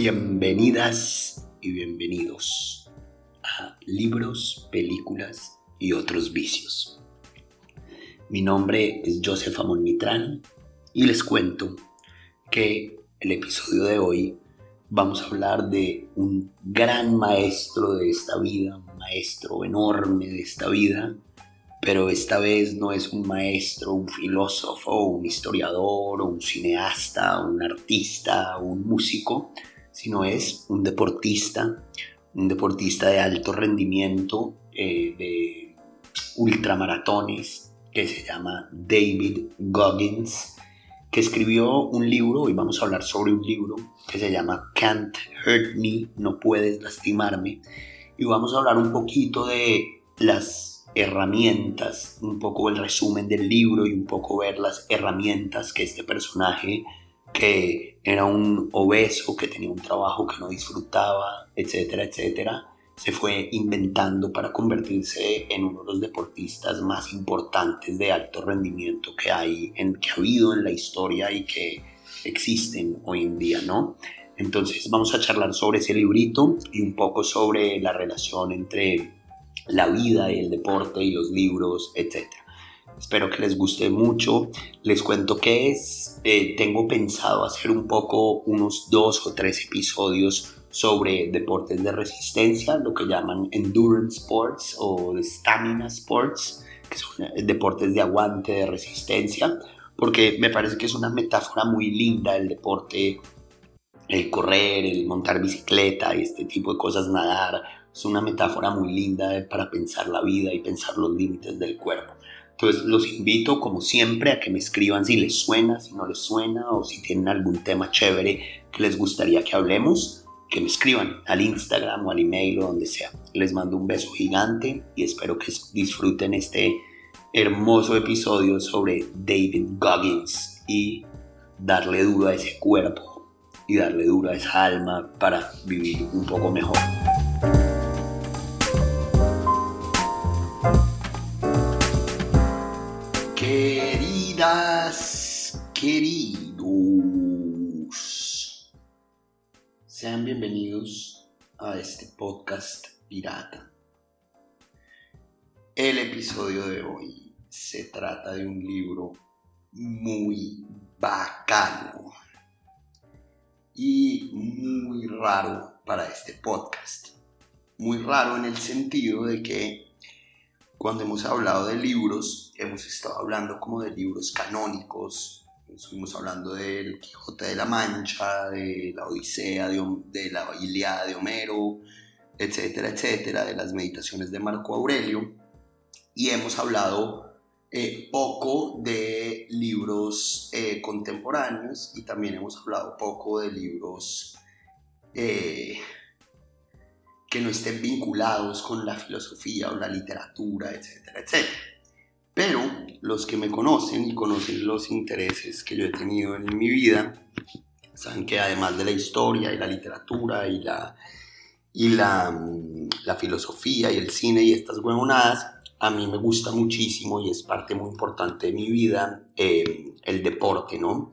Bienvenidas y bienvenidos a Libros, Películas y otros vicios. Mi nombre es Joseph Amon Mitran y les cuento que el episodio de hoy vamos a hablar de un gran maestro de esta vida, un maestro enorme de esta vida, pero esta vez no es un maestro, un filósofo, un historiador, un cineasta, un artista, un músico, sino es un deportista, un deportista de alto rendimiento, eh, de ultramaratones, que se llama David Goggins, que escribió un libro, hoy vamos a hablar sobre un libro que se llama Can't Hurt Me, no puedes lastimarme, y vamos a hablar un poquito de las herramientas, un poco el resumen del libro y un poco ver las herramientas que este personaje que era un obeso, que tenía un trabajo que no disfrutaba, etcétera, etcétera, se fue inventando para convertirse en uno de los deportistas más importantes de alto rendimiento que hay, en, que ha habido en la historia y que existen hoy en día, ¿no? Entonces vamos a charlar sobre ese librito y un poco sobre la relación entre la vida y el deporte y los libros, etcétera. Espero que les guste mucho. Les cuento que es, eh, tengo pensado hacer un poco unos dos o tres episodios sobre deportes de resistencia, lo que llaman endurance sports o stamina sports, que son eh, deportes de aguante, de resistencia, porque me parece que es una metáfora muy linda el deporte, el correr, el montar bicicleta y este tipo de cosas, nadar, es una metáfora muy linda para pensar la vida y pensar los límites del cuerpo. Entonces los invito como siempre a que me escriban si les suena, si no les suena o si tienen algún tema chévere que les gustaría que hablemos, que me escriban al Instagram o al email o donde sea. Les mando un beso gigante y espero que disfruten este hermoso episodio sobre David Goggins y darle duro a ese cuerpo y darle duro a esa alma para vivir un poco mejor. Queridos, sean bienvenidos a este podcast pirata. El episodio de hoy se trata de un libro muy bacano y muy raro para este podcast. Muy raro en el sentido de que cuando hemos hablado de libros, hemos estado hablando como de libros canónicos, estuvimos hablando del Quijote de la Mancha, de la Odisea, de, la Ilíada de Homero, etcétera, etcétera, de las meditaciones de Marco Aurelio, y hemos hablado eh, poco de libros eh, contemporáneos y también hemos hablado poco de libros eh, que no estén vinculados con la filosofía o la literatura, etcétera, etcétera. Pero los que me conocen y conocen los intereses que yo he tenido en mi vida, saben que además de la historia y la literatura y la, y la, la filosofía y el cine y estas huevonadas, a mí me gusta muchísimo y es parte muy importante de mi vida eh, el deporte, ¿no?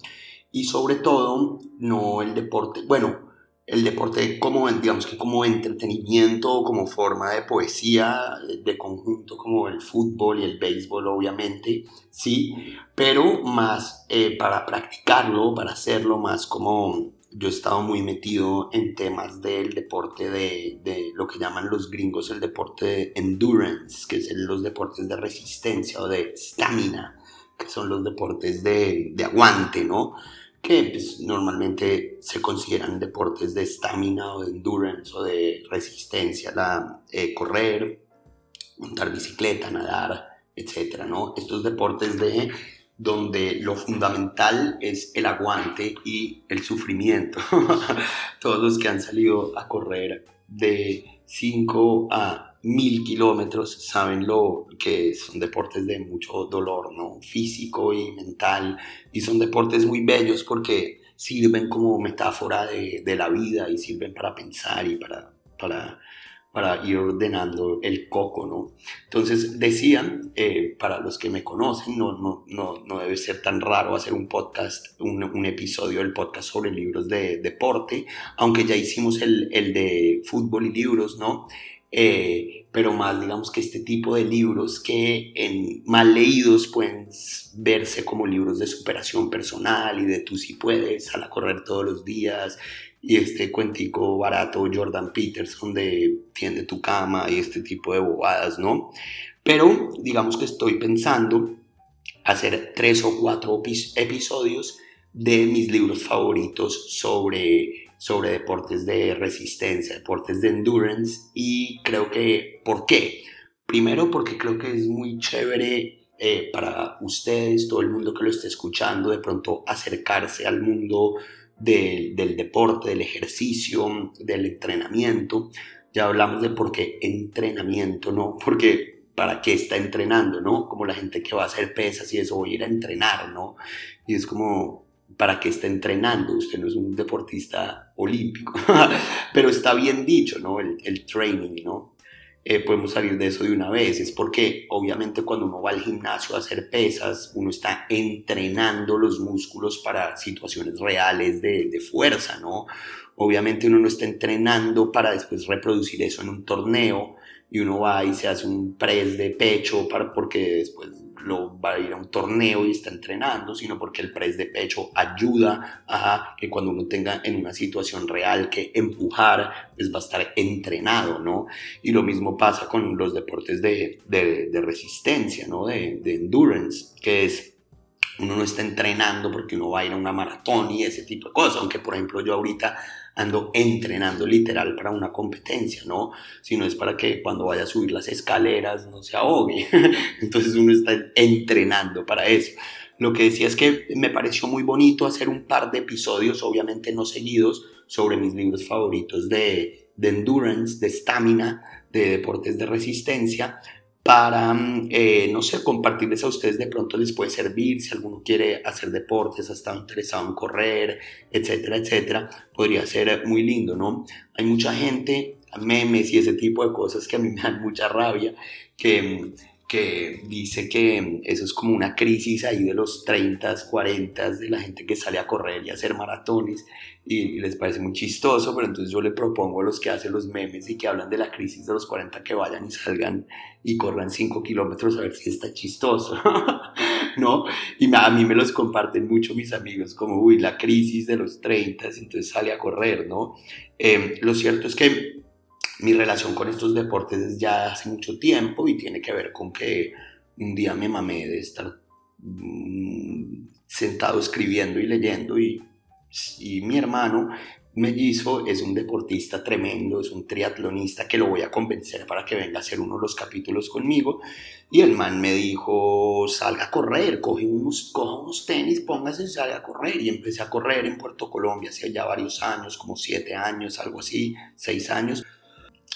Y sobre todo, no el deporte, bueno, el deporte como, digamos que como entretenimiento, como forma de poesía, de conjunto como el fútbol y el béisbol, obviamente, sí, pero más eh, para practicarlo, para hacerlo más como yo he estado muy metido en temas del deporte de, de lo que llaman los gringos el deporte de endurance, que son los deportes de resistencia o de stamina, que son los deportes de, de aguante, ¿no? Que pues, normalmente se consideran deportes de estamina o de endurance o de resistencia, la, eh, correr, montar bicicleta, nadar, etcétera, ¿no? Estos deportes de donde lo fundamental es el aguante y el sufrimiento. Todos los que han salido a correr de 5 a mil kilómetros saben lo que son deportes de mucho dolor, ¿no? Físico y mental. Y son deportes muy bellos porque sirven como metáfora de, de la vida y sirven para pensar y para, para, para ir ordenando el coco, ¿no? Entonces decían, eh, para los que me conocen, no, no, no, no, debe ser tan raro hacer un podcast, un, un, episodio del podcast sobre libros de deporte, aunque ya hicimos el, el de fútbol y libros, ¿no? Eh, pero más digamos que este tipo de libros que en mal leídos pueden verse como libros de superación personal y de tú si puedes, sal a correr todos los días, y este cuentico barato Jordan Peterson de tiende tu cama y este tipo de bobadas, ¿no? Pero digamos que estoy pensando hacer tres o cuatro episodios de mis libros favoritos sobre, sobre deportes de resistencia, deportes de endurance y creo que, ¿por qué? Primero porque creo que es muy chévere eh, para ustedes, todo el mundo que lo esté escuchando, de pronto acercarse al mundo del deporte, del ejercicio, del entrenamiento. Ya hablamos de por qué entrenamiento, ¿no? Porque para qué está entrenando, ¿no? Como la gente que va a hacer pesas y eso, voy a ir a entrenar, ¿no? Y es como, ¿para qué está entrenando? Usted no es un deportista olímpico, pero está bien dicho, ¿no? El, el training, ¿no? Eh, podemos salir de eso de una vez. Es porque obviamente cuando uno va al gimnasio a hacer pesas, uno está entrenando los músculos para situaciones reales de, de fuerza, ¿no? Obviamente uno no está entrenando para después reproducir eso en un torneo y uno va y se hace un press de pecho para, porque después lo va a ir a un torneo y está entrenando, sino porque el press de pecho ayuda a que cuando uno tenga en una situación real que empujar, pues va a estar entrenado, ¿no? Y lo mismo pasa con los deportes de, de, de resistencia, ¿no? De, de endurance, que es uno no está entrenando porque uno va a ir a una maratón y ese tipo de cosas, aunque por ejemplo yo ahorita ando entrenando literal para una competencia, ¿no? Sino es para que cuando vaya a subir las escaleras no se ahogue. Entonces uno está entrenando para eso. Lo que decía es que me pareció muy bonito hacer un par de episodios, obviamente no seguidos, sobre mis libros favoritos de, de endurance, de estamina, de deportes de resistencia, para, mm, eh, no sé, compartirles a ustedes de pronto les puede servir, si alguno quiere hacer deportes, ha estado interesado en correr, etcétera, etcétera, podría ser muy lindo, ¿no? Hay mucha gente, memes y ese tipo de cosas que a mí me dan mucha rabia, que mm, que dice que eso es como una crisis ahí de los 30, 40 de la gente que sale a correr y a hacer maratones y, les parece muy chistoso, pero entonces yo le propongo a los que hacen los memes y que hablan de la crisis de los 40 que vayan y salgan y corran 5 kilómetros a ver si está chistoso, ¿no? Y a mí me los comparten mucho mis amigos como, uy, la crisis de los 30, entonces sale a correr, ¿no? Eh, lo cierto es que mi relación con estos deportes es ya hace mucho tiempo y tiene que ver con que un día me mamé de estar mm, sentado escribiendo y leyendo y, mi hermano mellizo es un deportista tremendo, es un triatlonista que lo voy a convencer para que venga a hacer uno de los capítulos conmigo. Y el man me dijo, salga a correr, coge unos, coja unos tenis, póngase y salga a correr. Y empecé a correr en Puerto Colombia hace ya varios años, como siete años, algo así, seis años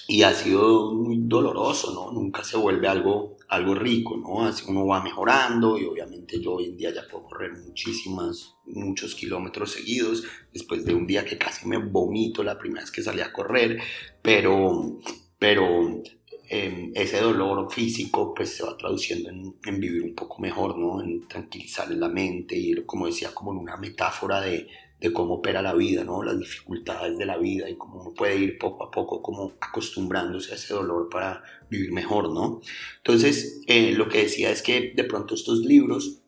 y ha sido muy doloroso, ¿no? Nunca se vuelve algo, algo rico, ¿no? Así uno va mejorando y obviamente yo hoy en día ya puedo correr muchísimas, muchos kilómetros seguidos, después de un día que casi me vomito la primera vez que salí a correr, pero, pero eh, ese dolor físico pues se va traduciendo en, en, vivir un poco mejor, ¿no? En tranquilizar la mente y como decía, como en una metáfora de de cómo opera la vida, ¿no? Las dificultades de la vida y cómo uno puede ir poco a poco como acostumbrándose a ese dolor para vivir mejor, ¿no? Entonces, eh, lo que decía es que de pronto estos libros,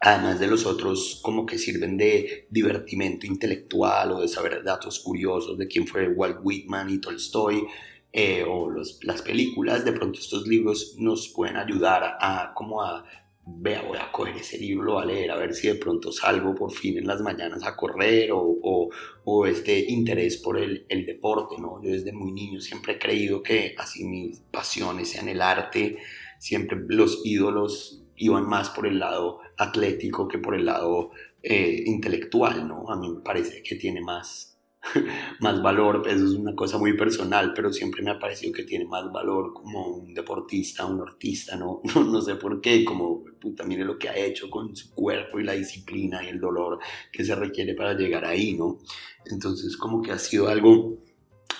además de los otros, como que sirven de divertimento intelectual o de saber datos curiosos de quién fue Walt Whitman y Tolstoy, eh, o las películas, de pronto estos libros nos pueden ayudar a, a como a vea, voy a coger ese libro, a leer, a ver si de pronto salgo por fin en las mañanas a correr o, o, o este interés por el, el, deporte, ¿no? Yo desde muy niño siempre he creído que así mis pasiones sean el arte, siempre los ídolos iban más por el lado atlético que por el lado eh, intelectual, ¿no? A mí me parece que tiene más, más valor, eso es una cosa muy personal, pero siempre me ha parecido que tiene más valor como un deportista, un artista, ¿no? No, sé por qué, como, puta, mire lo que ha hecho con su cuerpo y la disciplina y el dolor que se requiere para llegar ahí, ¿no? Entonces, como que ha sido algo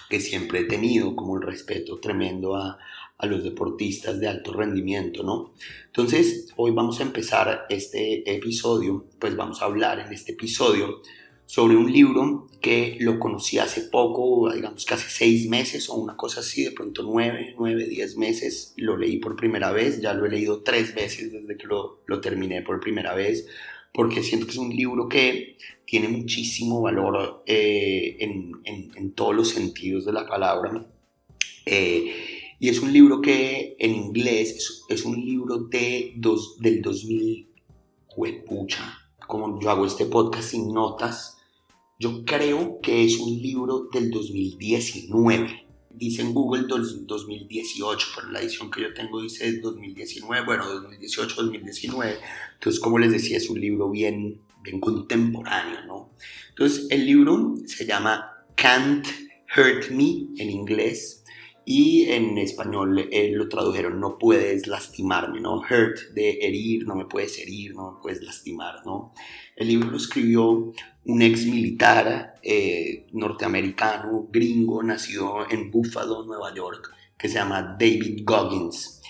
que siempre he tenido, como el respeto tremendo a, a los deportistas de alto rendimiento, ¿no? Entonces, hoy vamos a empezar este episodio, pues vamos a hablar en este episodio sobre un libro que lo conocí hace poco, digamos casi seis meses o una cosa así, de pronto nueve, nueve, diez meses, lo leí por primera vez, ya lo he leído tres veces desde que lo, lo terminé por primera vez, porque siento que es un libro que tiene muchísimo valor eh, en, en, en, todos los sentidos de la palabra. Eh, y es un libro que en inglés es, es un libro de dos, del 2000, pucha, como yo hago este podcast sin notas, yo creo que es un libro del 2019. Dice en Google 2018, pero la edición que yo tengo dice 2019, bueno, 2018, 2019. Entonces, como les decía, es un libro bien, bien contemporáneo, ¿no? Entonces, el libro se llama Can't Hurt Me en inglés, y en español eh, lo tradujeron no puedes lastimarme, ¿no? Hurt, de herir, no me puedes herir, no me puedes lastimar, ¿no? El libro lo escribió un ex militar eh, norteamericano, gringo, nacido en Buffalo, Nueva York, que se llama David Goggins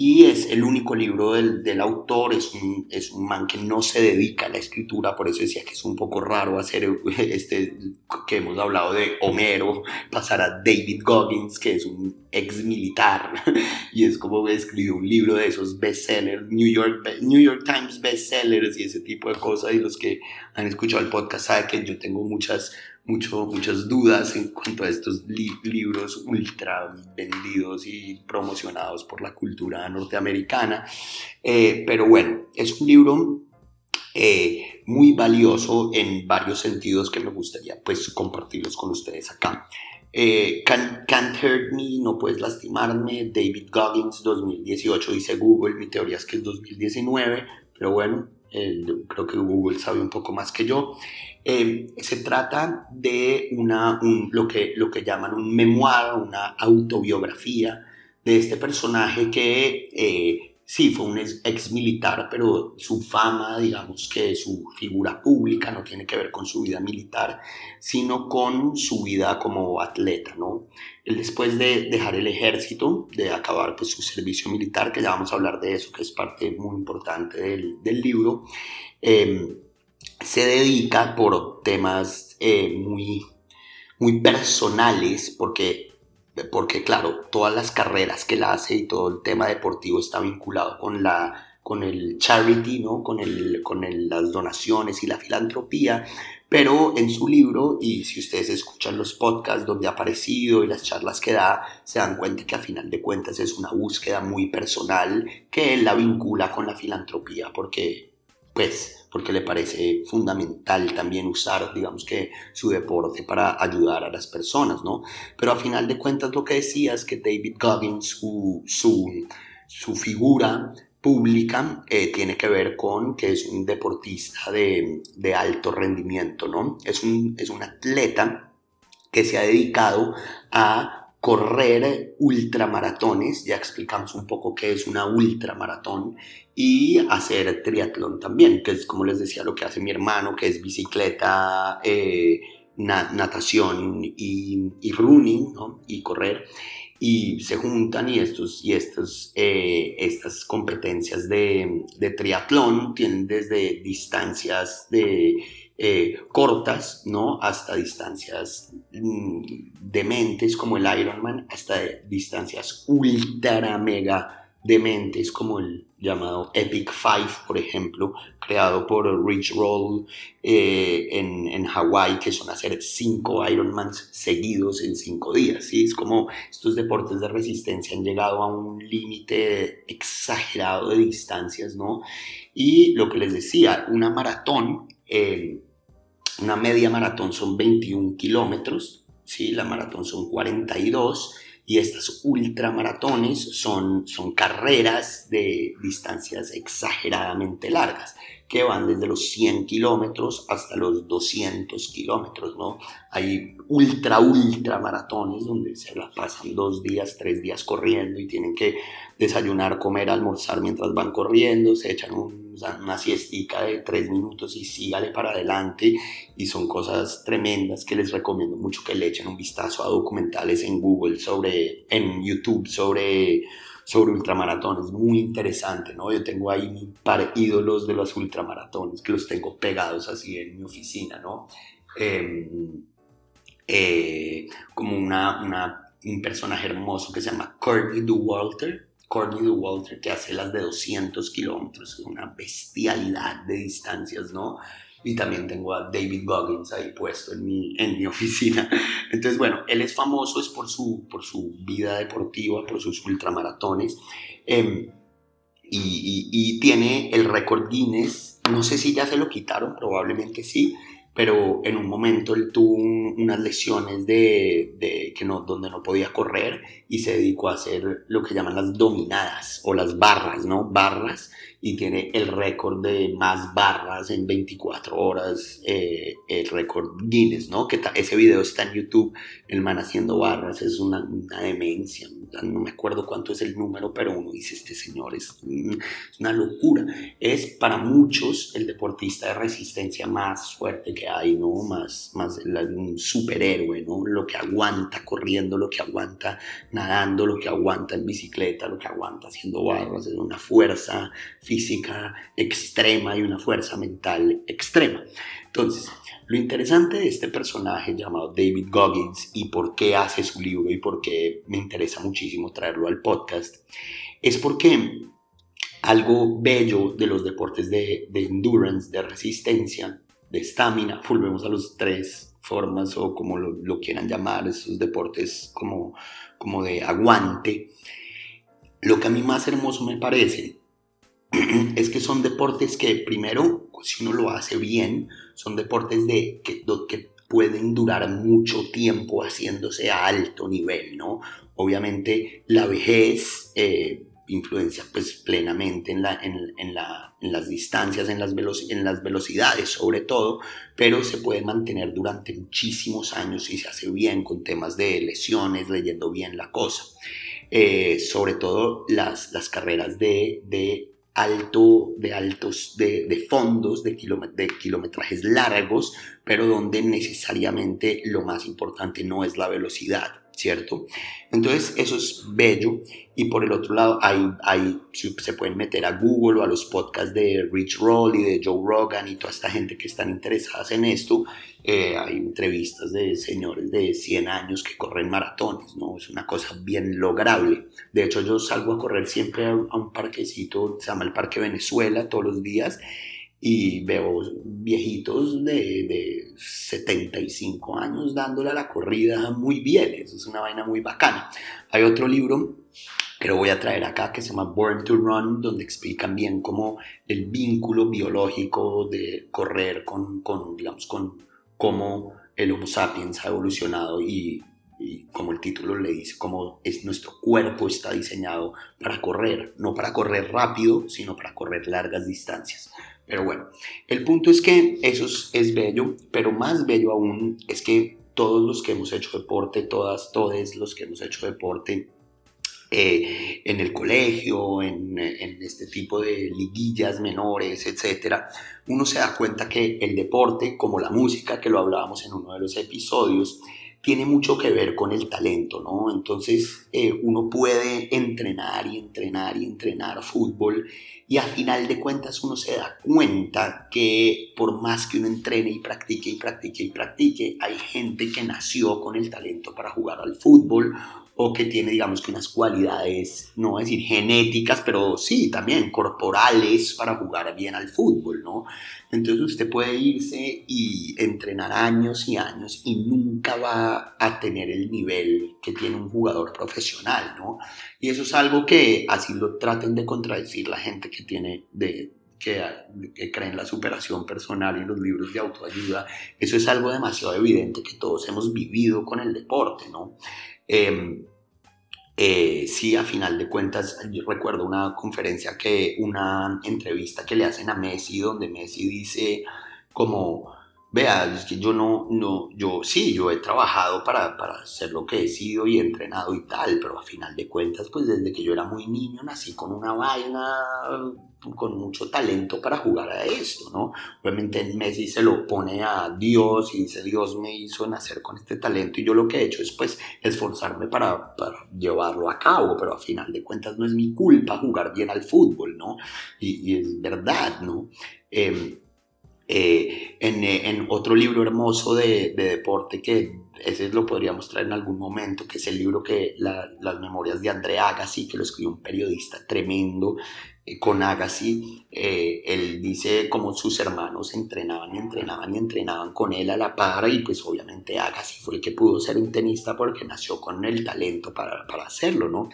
y es el único libro del, del, autor, es un, es un man que no se dedica a la escritura, por eso decía que es un poco raro hacer este, que hemos hablado de Homero, pasar a David Goggins, que es un ex militar, y es como escribió un libro de esos bestsellers, New York, New York Times bestsellers y ese tipo de cosas, y los que han escuchado el podcast saben que yo tengo muchas muchas dudas en cuanto a estos libros ultra vendidos y promocionados por la cultura norteamericana. Eh, pero bueno, es un libro eh, muy valioso en varios sentidos que me gustaría pues compartirlos con ustedes acá. Eh, can't, Hurt Me, No Puedes Lastimarme, David Goggins, 2018, dice Google, mi teoría es que es 2019, pero bueno, creo que Google sabe un poco más que yo. Eh, se trata de una, lo, que, lo que llaman un memoir, una autobiografía de este personaje que eh, sí fue un ex militar, pero su fama, digamos que su figura pública no tiene que ver con su vida militar, sino con su vida como atleta, ¿no? Él después de dejar el ejército, de acabar pues, su servicio militar, que ya vamos a hablar de eso, que es parte muy importante del, del libro, eh, se dedica por temas eh, muy, muy personales, porque, porque claro, todas las carreras que él hace y todo el tema deportivo está vinculado con la con el charity, ¿no? con, el, con las donaciones y la filantropía, pero en su libro, y si ustedes escuchan los podcasts donde ha aparecido y las charlas que da, se dan cuenta que a final de cuentas es una búsqueda muy personal que él la vincula con la filantropía, porque pues porque le parece fundamental también usar, digamos que, su deporte para ayudar a las personas, ¿no? Pero a final de cuentas lo que decía es que David Goggins, su, su, figura pública eh, tiene que ver con que es un deportista de, de alto rendimiento, ¿no? Es un, es un atleta que se ha dedicado a correr ultramaratones, ya explicamos un poco qué es una ultramaratón, y hacer triatlón también, que es como les decía lo que hace mi hermano, que es bicicleta, eh, natación y, running, y correr, y se juntan y, estos, y estos, eh, estas competencias de, de triatlón tienen desde distancias de eh, cortas, ¿no? Hasta distancias mm, dementes como el Ironman, hasta distancias ultra mega dementes como el llamado Epic Five, por ejemplo, creado por Rich Roll eh, en, en Hawái, que son hacer cinco Ironmans seguidos en cinco días. ¿sí? Es como estos deportes de resistencia han llegado a un límite exagerado de distancias, ¿no? Y lo que les decía, una maratón una media maratón son 21 kilómetros, ¿sí? la maratón son 42 y estas ultramaratones son, son carreras de distancias exageradamente largas. Que van desde los 100 kilómetros hasta los 200 kilómetros, ¿no? Hay ultra, ultra maratones donde se la pasan dos días, tres días corriendo y tienen que desayunar, comer, almorzar mientras van corriendo, se echan una siestica de tres minutos y sígale para adelante y son cosas tremendas que les recomiendo mucho que le echen un vistazo a documentales en Google sobre, en YouTube sobre sobre ultramaratones, muy interesante, ¿no? Yo tengo ahí mi par ídolos de los ultramaratones que los tengo pegados así en mi oficina, ¿no? Em, eh, como una, una, un personaje hermoso que se llama Courtney DeWalter, Courtney DeWalter que hace las de 200 kilómetros, una bestialidad de distancias, ¿no? Y también tengo a David Goggins ahí puesto en mi, en mi oficina. Entonces, bueno, él es famoso es por su, por su vida deportiva, por sus ultramaratones em, y, y, tiene el récord Guinness, no sé si ya se lo quitaron, probablemente sí, pero en un momento él tuvo unas lesiones de, de, que no, donde no podía correr y se dedicó a hacer lo que llaman las dominadas o las barras, ¿no? Barras y tiene el récord de más barras en 24 horas, eh, el récord Guinness, ¿no? Que ese video está en YouTube, el man haciendo barras, es una, una, demencia, no me acuerdo cuánto es el número, pero uno dice, este señor es, una locura. Es para muchos el deportista de resistencia más fuerte que hay, ¿no? Más, más un superhéroe, ¿no? Lo que aguanta corriendo, lo que aguanta nadando, lo que aguanta en bicicleta, lo que aguanta haciendo barras, es una fuerza física extrema y una fuerza mental extrema. Entonces, lo interesante de este personaje llamado David Goggins y por qué hace su libro y por qué me interesa muchísimo traerlo al podcast es porque algo bello de los deportes de, endurance, de resistencia, de estamina, volvemos a las tres formas o como lo, quieran llamar, esos deportes como, como de aguante, lo que a mí más hermoso me parece es que son deportes que primero, si uno lo hace bien, son deportes de, que, pueden durar mucho tiempo haciéndose a alto nivel, ¿no? Obviamente la vejez eh, influencia pues plenamente en, la, en, la, en las distancias, en las, en las velocidades sobre todo, pero se puede mantener durante muchísimos años y se hace bien con temas de lesiones, leyendo bien la cosa. Eh, sobre todo las, las carreras de alto, de altos, de, fondos, de, de kilometrajes largos, pero donde necesariamente lo más importante no es la velocidad, ¿cierto? Entonces eso es bello y por el otro lado hay, hay, se pueden meter a Google o a los podcasts de Rich Roll y de Joe Rogan y toda esta gente que están interesadas en esto. Eh, hay entrevistas de señores de 100 años que corren maratones, ¿no? Es una cosa bien lograble. De hecho yo salgo a correr siempre a un parquecito, se llama el Parque Venezuela, todos los días y veo viejitos de, de, 75 años dándole a la corrida muy bien, eso es una vaina muy bacana. Hay otro libro que lo voy a traer acá que se llama Born to Run, donde explican bien cómo el vínculo biológico de correr con, con digamos, con cómo el Homo sapiens ha evolucionado y, y como el título le dice, cómo es nuestro cuerpo está diseñado para correr, no para correr rápido, sino para correr largas distancias. Pero bueno, el punto es que eso es, bello, pero más bello aún es que todos los que hemos hecho deporte, todas, todos los que hemos hecho deporte, eh, en el colegio, en, en, este tipo de liguillas menores, etc., uno se da cuenta que el deporte, como la música, que lo hablábamos en uno de los episodios, tiene mucho que ver con el talento, ¿no? Entonces eh, uno puede entrenar y entrenar y entrenar fútbol y a final de cuentas uno se da cuenta que por más que uno entrene y practique y practique y practique, hay gente que nació con el talento para jugar al fútbol o que tiene, digamos que unas cualidades, no voy a decir genéticas, pero sí, también corporales para jugar bien al fútbol, ¿no? Entonces usted puede irse y entrenar años y años y nunca va a tener el nivel que tiene un jugador profesional, ¿no? Y eso es algo que así lo traten de contradecir la gente que tiene de, que, que creen la superación personal y los libros de autoayuda, eso es algo demasiado evidente que todos hemos vivido con el deporte, ¿no? Em, eh, sí, a final de cuentas, yo recuerdo una conferencia que, una entrevista que le hacen a Messi, donde Messi dice como, vea, es que yo no, no, yo sí, yo he trabajado para, para ser lo que he sido y entrenado y tal, pero a final de cuentas, pues desde que yo era muy niño nací con una vaina con mucho talento para jugar a esto, ¿no? Obviamente Messi se lo pone a Dios y dice, Dios me hizo nacer con este talento y yo lo que he hecho es pues esforzarme para, para llevarlo a cabo, pero a final de cuentas no es mi culpa jugar bien al fútbol, ¿no? Y, es verdad, ¿no? Em, eh, en, en, otro libro hermoso de, de, deporte que ese lo podría mostrar en algún momento, que es el libro que las memorias de André Agassi, que lo escribió un periodista tremendo, eh, con Agassi, eh, él dice como sus hermanos entrenaban y entrenaban y entrenaban con él a la par y pues obviamente Agassi fue el que pudo ser un tenista porque nació con el talento para, para hacerlo, ¿no?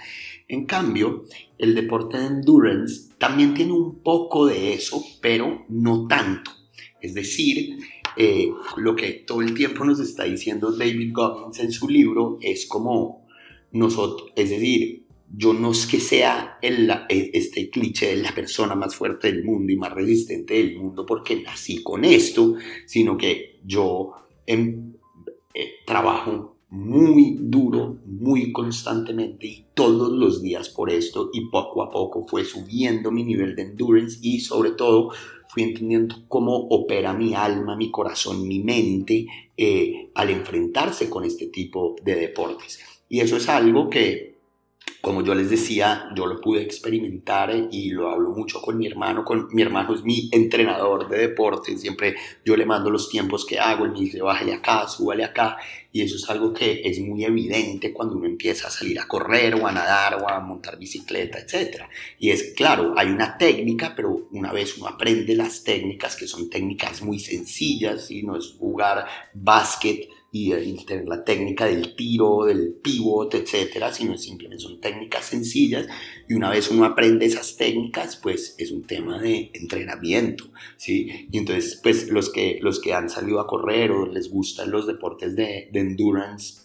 En cambio, el deporte de endurance también tiene un poco de eso, pero no tanto. Es decir, eh, lo que todo el tiempo nos está diciendo David Goggins en su libro es como nosotros, es decir, yo no es que sea el, e, este cliché de la persona más fuerte del mundo y más resistente del mundo porque nací con esto, sino que yo em, eh, trabajo muy duro, muy constantemente y todos los días por esto y poco a poco fue subiendo mi nivel de endurance y sobre todo fui entendiendo cómo opera mi alma, mi corazón, mi mente eh, al enfrentarse con este tipo de deportes. Y eso es algo que como yo les decía, yo lo pude experimentar y lo hablo mucho con mi hermano. Con, mi hermano es mi entrenador de deporte. Siempre yo le mando los tiempos que hago. Él me dice, bájale acá, súbale acá. Y eso es algo que es muy evidente cuando uno empieza a salir a correr o a nadar o a montar bicicleta, etc. Y es claro, hay una técnica, pero una vez uno aprende las técnicas, que son técnicas muy sencillas, y no es jugar básquet y, tener la técnica del tiro, del pivot, etcétera, sino simplemente son técnicas sencillas y una vez uno aprende esas técnicas, pues es un tema de entrenamiento, ¿sí? Y entonces, pues los que, los que han salido a correr o les gustan los deportes de, de endurance,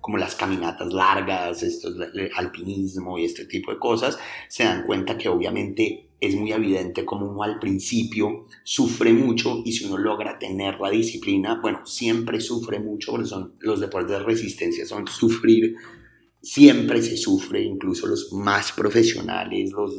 como las caminatas largas, estos, el alpinismo y este tipo de cosas, se dan cuenta que obviamente es muy evidente como uno al principio sufre mucho y si uno logra tener la disciplina, bueno, siempre sufre mucho porque son los deportes de resistencia, son sufrir, siempre se sufre, incluso los más profesionales, los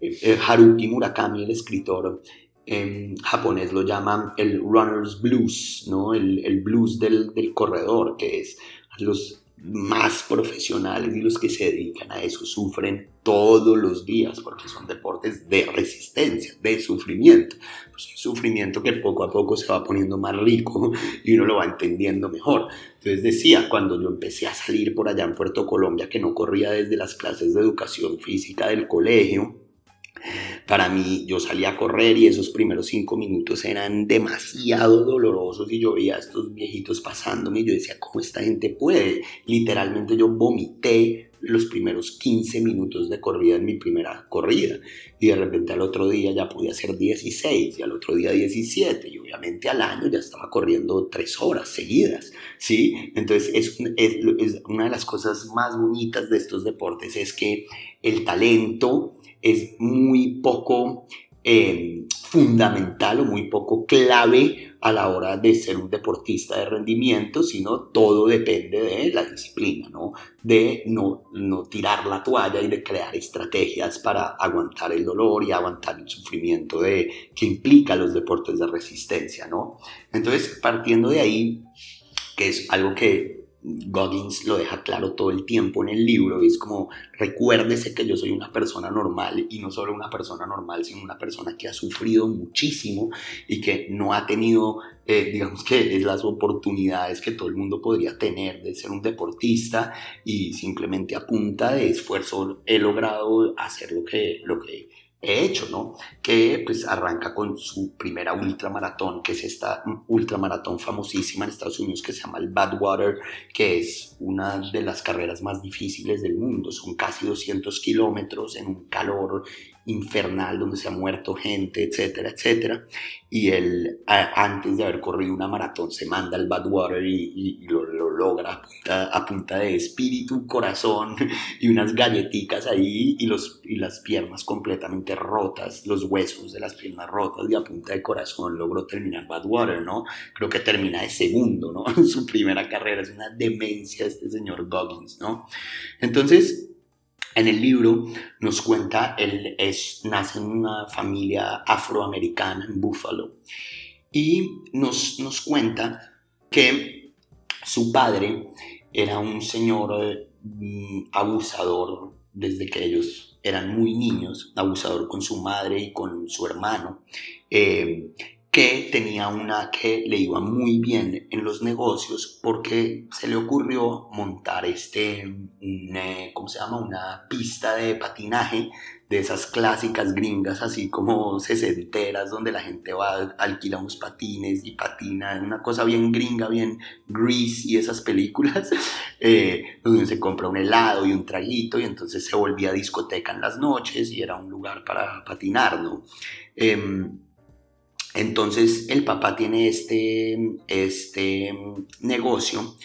eh, eh, Haruki Murakami, el escritor en japonés lo llaman el runner's blues, ¿no? el, el blues del, del corredor, que es los más profesionales y los que se dedican a eso sufren todos los días porque son deportes de resistencia, de sufrimiento. Pues un sufrimiento que poco a poco se va poniendo más rico y uno lo va entendiendo mejor. Entonces decía, cuando yo empecé a salir por allá en Puerto Colombia, que no corría desde las clases de educación física del colegio, para mí, yo salía a correr y esos primeros cinco minutos eran demasiado dolorosos y yo veía a estos viejitos pasándome y yo decía, ¿cómo esta gente puede? Literalmente yo vomité los primeros 15 minutos de corrida en mi primera corrida y de repente al otro día ya podía hacer 16 y al otro día 17 y obviamente al año ya estaba corriendo tres horas seguidas, ¿sí? Entonces es, es, es una de las cosas más bonitas de estos deportes es que el talento es muy poco eh, fundamental o muy poco clave a la hora de ser un deportista de rendimiento, sino todo depende de la disciplina, ¿no? De no, no tirar la toalla y de crear estrategias para aguantar el dolor y aguantar el sufrimiento de, que implica los deportes de resistencia, ¿no? Entonces, partiendo de ahí, que es algo que Goggins lo deja claro todo el tiempo en el libro es como recuérdese que yo soy una persona normal y no solo una persona normal sino una persona que ha sufrido muchísimo y que no ha tenido eh, digamos que las oportunidades que todo el mundo podría tener de ser un deportista y simplemente a punta de esfuerzo he logrado hacer lo que, lo que hecho, ¿no? Que pues arranca con su primera ultramaratón, que es esta ultramaratón famosísima en Estados Unidos que se llama el Badwater, que es una de las carreras más difíciles del mundo. Son casi 200 kilómetros en un calor infernal donde se ha muerto gente, etcétera, etcétera. Y él, antes de haber corrido una maratón, se manda al Badwater y, lo, logra a punta, de espíritu, corazón y unas galletitas ahí y, los, y las piernas completamente rotas, los huesos de las piernas rotas y a punta de corazón logró terminar Badwater, ¿no? Creo que termina de segundo, ¿no? Su primera carrera, es una demencia este señor Goggins, ¿no? Entonces, en el libro nos cuenta, él es, nace en una familia afroamericana en Buffalo y nos, nos cuenta que su padre era un señor mm, abusador desde que ellos eran muy niños, abusador con su madre y con su hermano, eh, que tenía una que le iba muy bien en los negocios porque se le ocurrió montar este, ¿cómo se llama? Una pista de patinaje de esas clásicas gringas, así como sesenteras, donde la gente va, alquila unos patines y patina, una cosa bien gringa, bien grease y esas películas, eh, donde se compra un helado y un traguito y entonces se volvía discoteca en las noches y era un lugar para patinar, ¿no? Em, entonces el papá tiene este, este negocio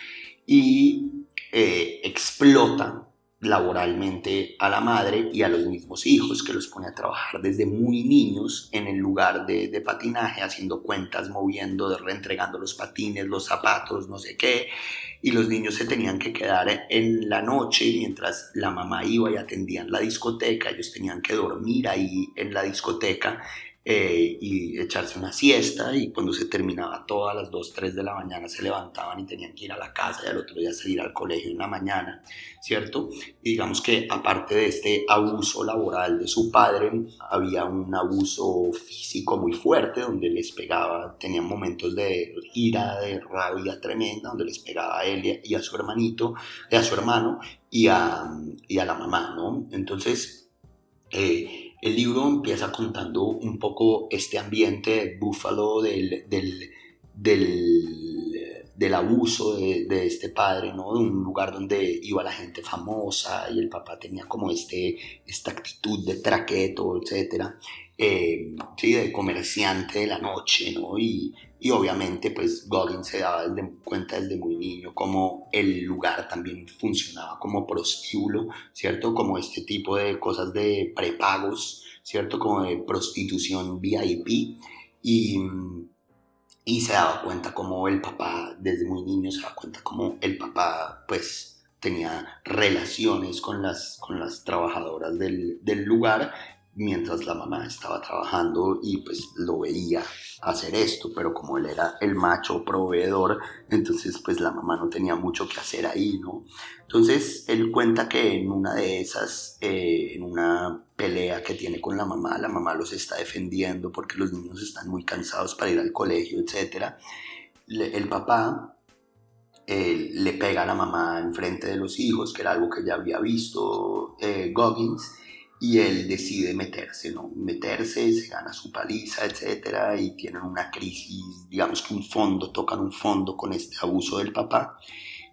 y eh, explota laboralmente a la madre y a los mismos hijos, que los pone a trabajar desde muy niños en el lugar de, de patinaje, haciendo cuentas, moviendo, reentregando los patines, los zapatos, no sé qué, y los niños se tenían que quedar en la noche mientras la mamá iba y atendían la discoteca, ellos tenían que dormir ahí en la discoteca eh, y echarse una siesta y cuando se terminaba todas las 2, 3 de la mañana se levantaban y tenían que ir a la casa y al otro día salir al colegio en la mañana, ¿cierto? Y digamos que aparte de este abuso laboral de su padre, había un abuso físico muy fuerte donde les pegaba, tenían momentos de ira, de rabia tremenda, donde les pegaba a él y a su hermanito, a su hermano y a, y a la mamá, ¿no? Entonces, eh, el libro empieza contando un poco este ambiente de Búfalo, del, del, del, abuso de, este padre, ¿no? de un lugar donde iba la gente famosa y el papá tenía como este, esta actitud de traqueto, etc. Eh, sí, de comerciante de la noche, ¿no? y y obviamente, pues Goggins se daba desde, cuenta desde muy niño cómo el lugar también funcionaba como prostíbulo, ¿cierto? Como este tipo de cosas de prepagos, ¿cierto? Como de prostitución VIP. Y, y se daba cuenta como el papá, desde muy niño, se daba cuenta como el papá, pues tenía relaciones con las, con las trabajadoras del, del lugar mientras la mamá estaba trabajando y pues lo veía hacer esto, pero como él era el macho proveedor, entonces pues la mamá no tenía mucho que hacer ahí, ¿no? Entonces él cuenta que en una de esas, eh, en una pelea que tiene con la mamá, la mamá los está defendiendo porque los niños están muy cansados para ir al colegio, etc. el papá eh, le pega a la mamá en frente de los hijos, que era algo que ya había visto eh, Goggins, y él decide meterse, ¿no? Meterse, se gana su paliza, etcétera, y tienen una crisis, digamos que un fondo, tocan un fondo con este abuso del papá.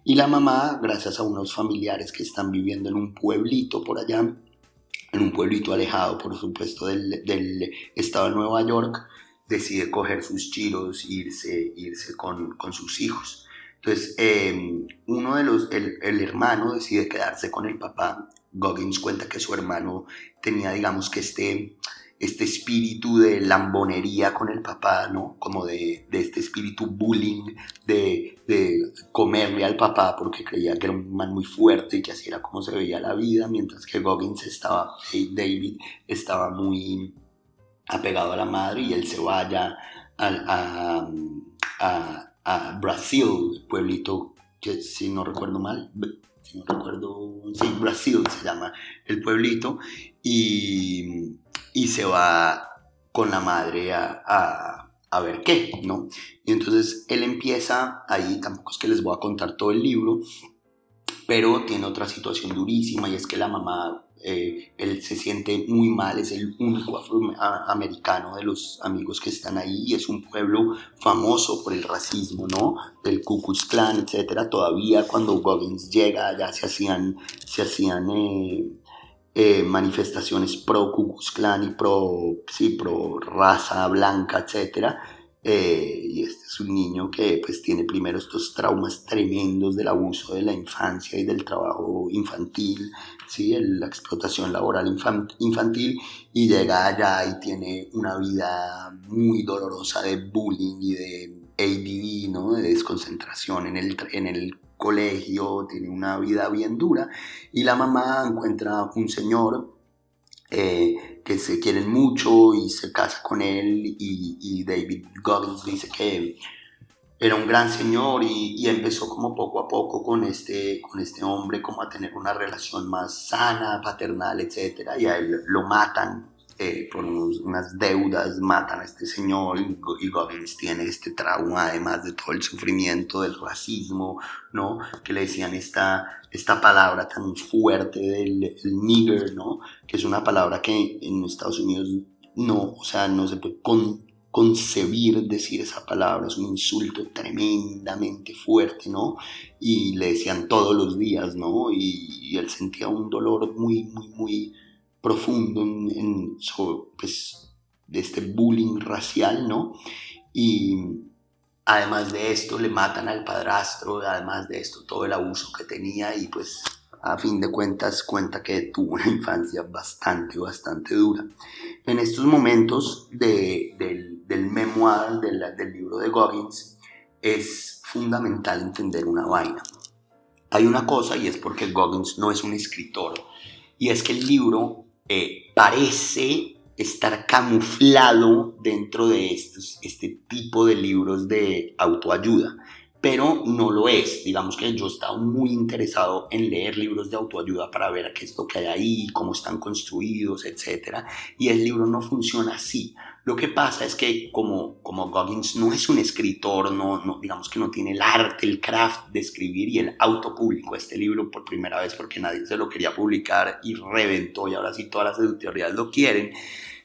Y la mamá, gracias a unos familiares que están viviendo en un pueblito por allá, en un pueblito alejado, por supuesto, del, estado de Nueva York, decide coger sus chiros e irse, irse con, con sus hijos. Entonces, eh, uno de los, el, el, hermano decide quedarse con el papá Goggins cuenta que su hermano tenía, digamos, que este, este espíritu de lambonería con el papá, ¿no? Como de, este espíritu bullying, de, de, comerle al papá porque creía que era un man muy fuerte y que así era como se veía la vida, mientras que Goggins estaba, David estaba muy apegado a la madre y él se vaya a, a, a Brasil, pueblito que si no recuerdo mal, no recuerdo, sí, Brasil se llama el pueblito, y, y se va con la madre a, a, a, ver qué, ¿no? Y entonces él empieza ahí, tampoco es que les voy a contar todo el libro, pero tiene otra situación durísima y es que la mamá eh, él se siente muy mal, es el único afroamericano de los amigos que están ahí es un pueblo famoso por el racismo, ¿no? Del Ku Klux Klan, etcétera. Todavía cuando Goggins llega ya se hacían, se hacían eh, eh, manifestaciones pro Ku Klux Klan y pro, sí, pro raza blanca, etc. Eh, y este es un niño que pues tiene primero estos traumas tremendos del abuso de la infancia y del trabajo infantil, ¿sí? la explotación laboral infantil y llega allá y tiene una vida muy dolorosa de bullying y de ADD, ¿no? de desconcentración en el, en el colegio, tiene una vida bien dura y la mamá encuentra un señor eh, que se quieren mucho y se casa con él y, David Goggins dice que era un gran señor y, empezó como poco a poco con este, con este hombre como a tener una relación más sana, paternal, etc. Y a él lo matan eh, por unas deudas matan a este señor y, Goggins tiene este trauma, además de todo el sufrimiento del racismo, ¿no? Que le decían esta, esta palabra tan fuerte del nigger, ¿no? Que es una palabra que en Estados Unidos no, o sea, no se puede concebir decir esa palabra, es un insulto tremendamente fuerte, ¿no? Y le decían todos los días, ¿no? Y, y él sentía un dolor muy, muy, muy profundo en, pues, de este bullying racial, ¿no? Y además de esto le matan al padrastro, además de esto todo el abuso que tenía y pues a fin de cuentas cuenta que tuvo una infancia bastante, bastante dura. En estos momentos del, del memoir, del, del libro de Goggins, es fundamental entender una vaina. Hay una cosa y es porque Goggins no es un escritor y es que el libro eh, parece estar camuflado dentro de estos, este tipo de libros de autoayuda, pero no lo es. Digamos que yo estaba muy interesado en leer libros de autoayuda para ver qué es lo que hay ahí, cómo están construidos, etc. Y el libro no funciona así. Lo que pasa es que como, como Goggins no es un escritor, no, no, digamos que no tiene el arte, el craft de escribir y el autopublicó este libro por primera vez porque nadie se lo quería publicar y reventó y ahora sí todas las editoriales lo quieren,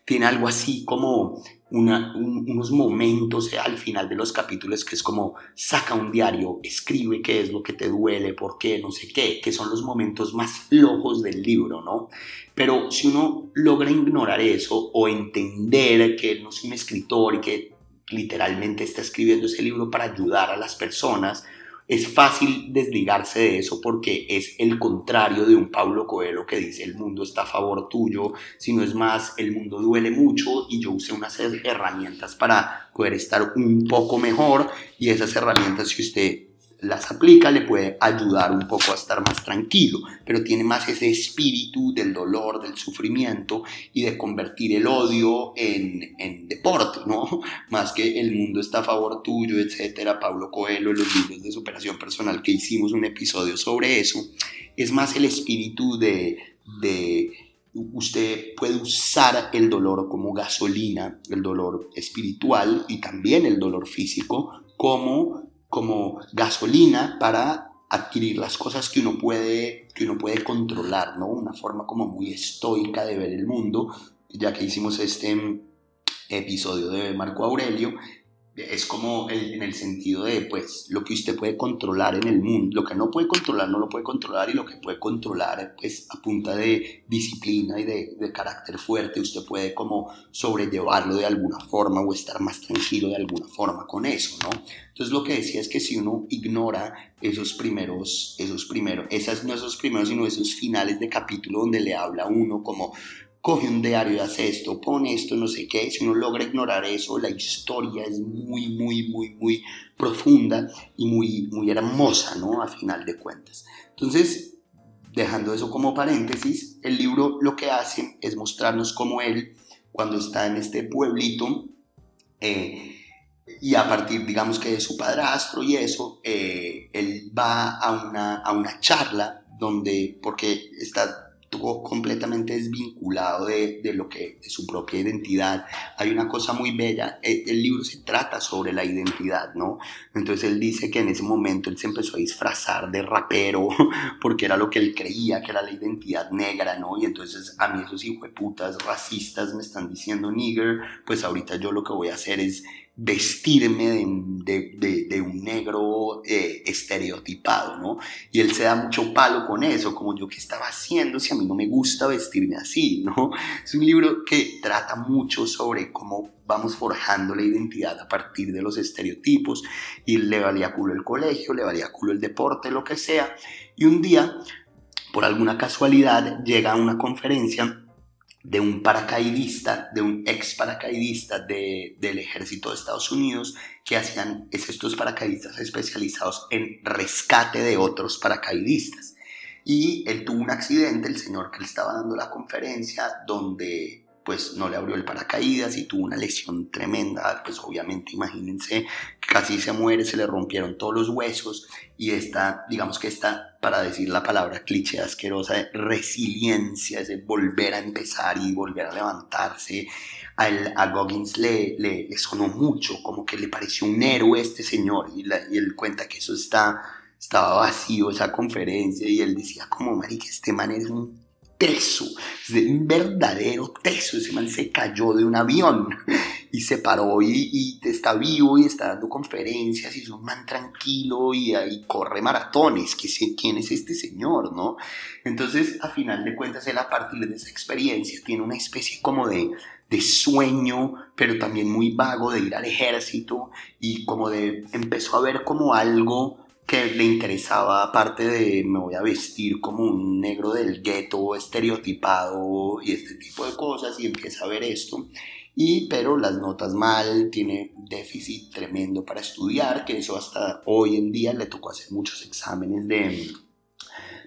tiene algo así como unos momentos al final de los capítulos que es como saca un diario, escribe qué es lo que te duele, por qué, no sé qué, que son los momentos más flojos del libro, ¿no? Pero si uno logra ignorar eso o entender que no es un escritor y que literalmente está escribiendo ese libro para ayudar a las personas, es fácil desligarse de eso porque es el contrario de un Pablo Coelho que dice el mundo está a favor tuyo, sino es más, el mundo duele mucho y yo usé unas herramientas para poder estar un poco mejor y esas herramientas si usted las aplica le puede ayudar un poco a estar más tranquilo, pero tiene más ese espíritu del dolor, del sufrimiento y de convertir el odio en, en deporte, ¿no? Más que el mundo está a favor tuyo, etcétera. Pablo Coelho, los libros de superación personal que hicimos un episodio sobre eso, es más el espíritu de, de usted puede usar el dolor como gasolina, el dolor espiritual y también el dolor físico como como gasolina para adquirir las cosas que uno puede, que uno puede controlar, ¿no? Una forma como muy estoica de ver el mundo, ya que hicimos este episodio de Marco Aurelio, es como en el sentido de, pues, lo que usted puede controlar en el mundo, lo que no puede controlar no lo puede controlar y lo que puede controlar, pues, a punta de disciplina y de, de carácter fuerte, usted puede como sobrellevarlo de alguna forma o estar más tranquilo de alguna forma con eso, ¿no? Entonces lo que decía es que si uno ignora esos primeros, esos primeros, esas, no esos primeros, sino esos finales de capítulo donde le habla uno como coge un diario y hace esto, pone esto, no sé qué. Si uno logra ignorar eso, la historia es muy, muy, muy, muy profunda y muy, muy hermosa, ¿no? A final de cuentas. Entonces, dejando eso como paréntesis, el libro lo que hace es mostrarnos cómo él, cuando está en este pueblito, eh, y a partir, digamos que de su padrastro y eso, eh, él va a una, a una charla donde, porque está estuvo completamente desvinculado de, de, lo que de su propia identidad. Hay una cosa muy bella, el, el, libro se trata sobre la identidad, ¿no? Entonces él dice que en ese momento él se empezó a disfrazar de rapero porque era lo que él creía que era la identidad negra, ¿no? Y entonces a mí esos putas racistas me están diciendo nigger, pues ahorita yo lo que voy a hacer es vestirme de, un negro eh, estereotipado, ¿no? Y él se da mucho palo con eso, como yo qué estaba haciendo si a mí no me gusta vestirme así, ¿no? Es un libro que trata mucho sobre cómo vamos forjando la identidad a partir de los estereotipos y le valía culo el colegio, le valía culo el deporte, lo que sea. Y un día, por alguna casualidad, llega a una conferencia de un paracaidista, de un ex paracaidista del ejército de Estados Unidos, que hacían estos paracaidistas especializados en rescate de otros paracaidistas. Y él tuvo un accidente, el señor que le estaba dando la conferencia, donde pues no le abrió el paracaídas y tuvo una lesión tremenda, pues obviamente imagínense, casi se muere, se le rompieron todos los huesos y esta, digamos que esta, para decir la palabra cliché asquerosa, de resiliencia, es de volver a empezar y volver a levantarse, a, a Goggins le, le, sonó mucho, como que le pareció un héroe este señor y, y él cuenta que eso está, estaba vacío esa conferencia y él decía como, marica, este man es un teso, un verdadero teso. Ese man se cayó de un avión y se paró y, está vivo y está dando conferencias y es un man tranquilo y, corre maratones. ¿Quién es este señor, no? Entonces, a final de cuentas, él a partir de esa experiencia tiene una especie como de, de sueño, pero también muy vago de ir al ejército y como de empezó a ver como algo que le interesaba, aparte de me voy a vestir como un negro del gueto estereotipado y este tipo de cosas, y empieza a ver esto. Y, pero las notas mal, tiene déficit tremendo para estudiar, que eso hasta hoy en día le tocó hacer muchos exámenes de,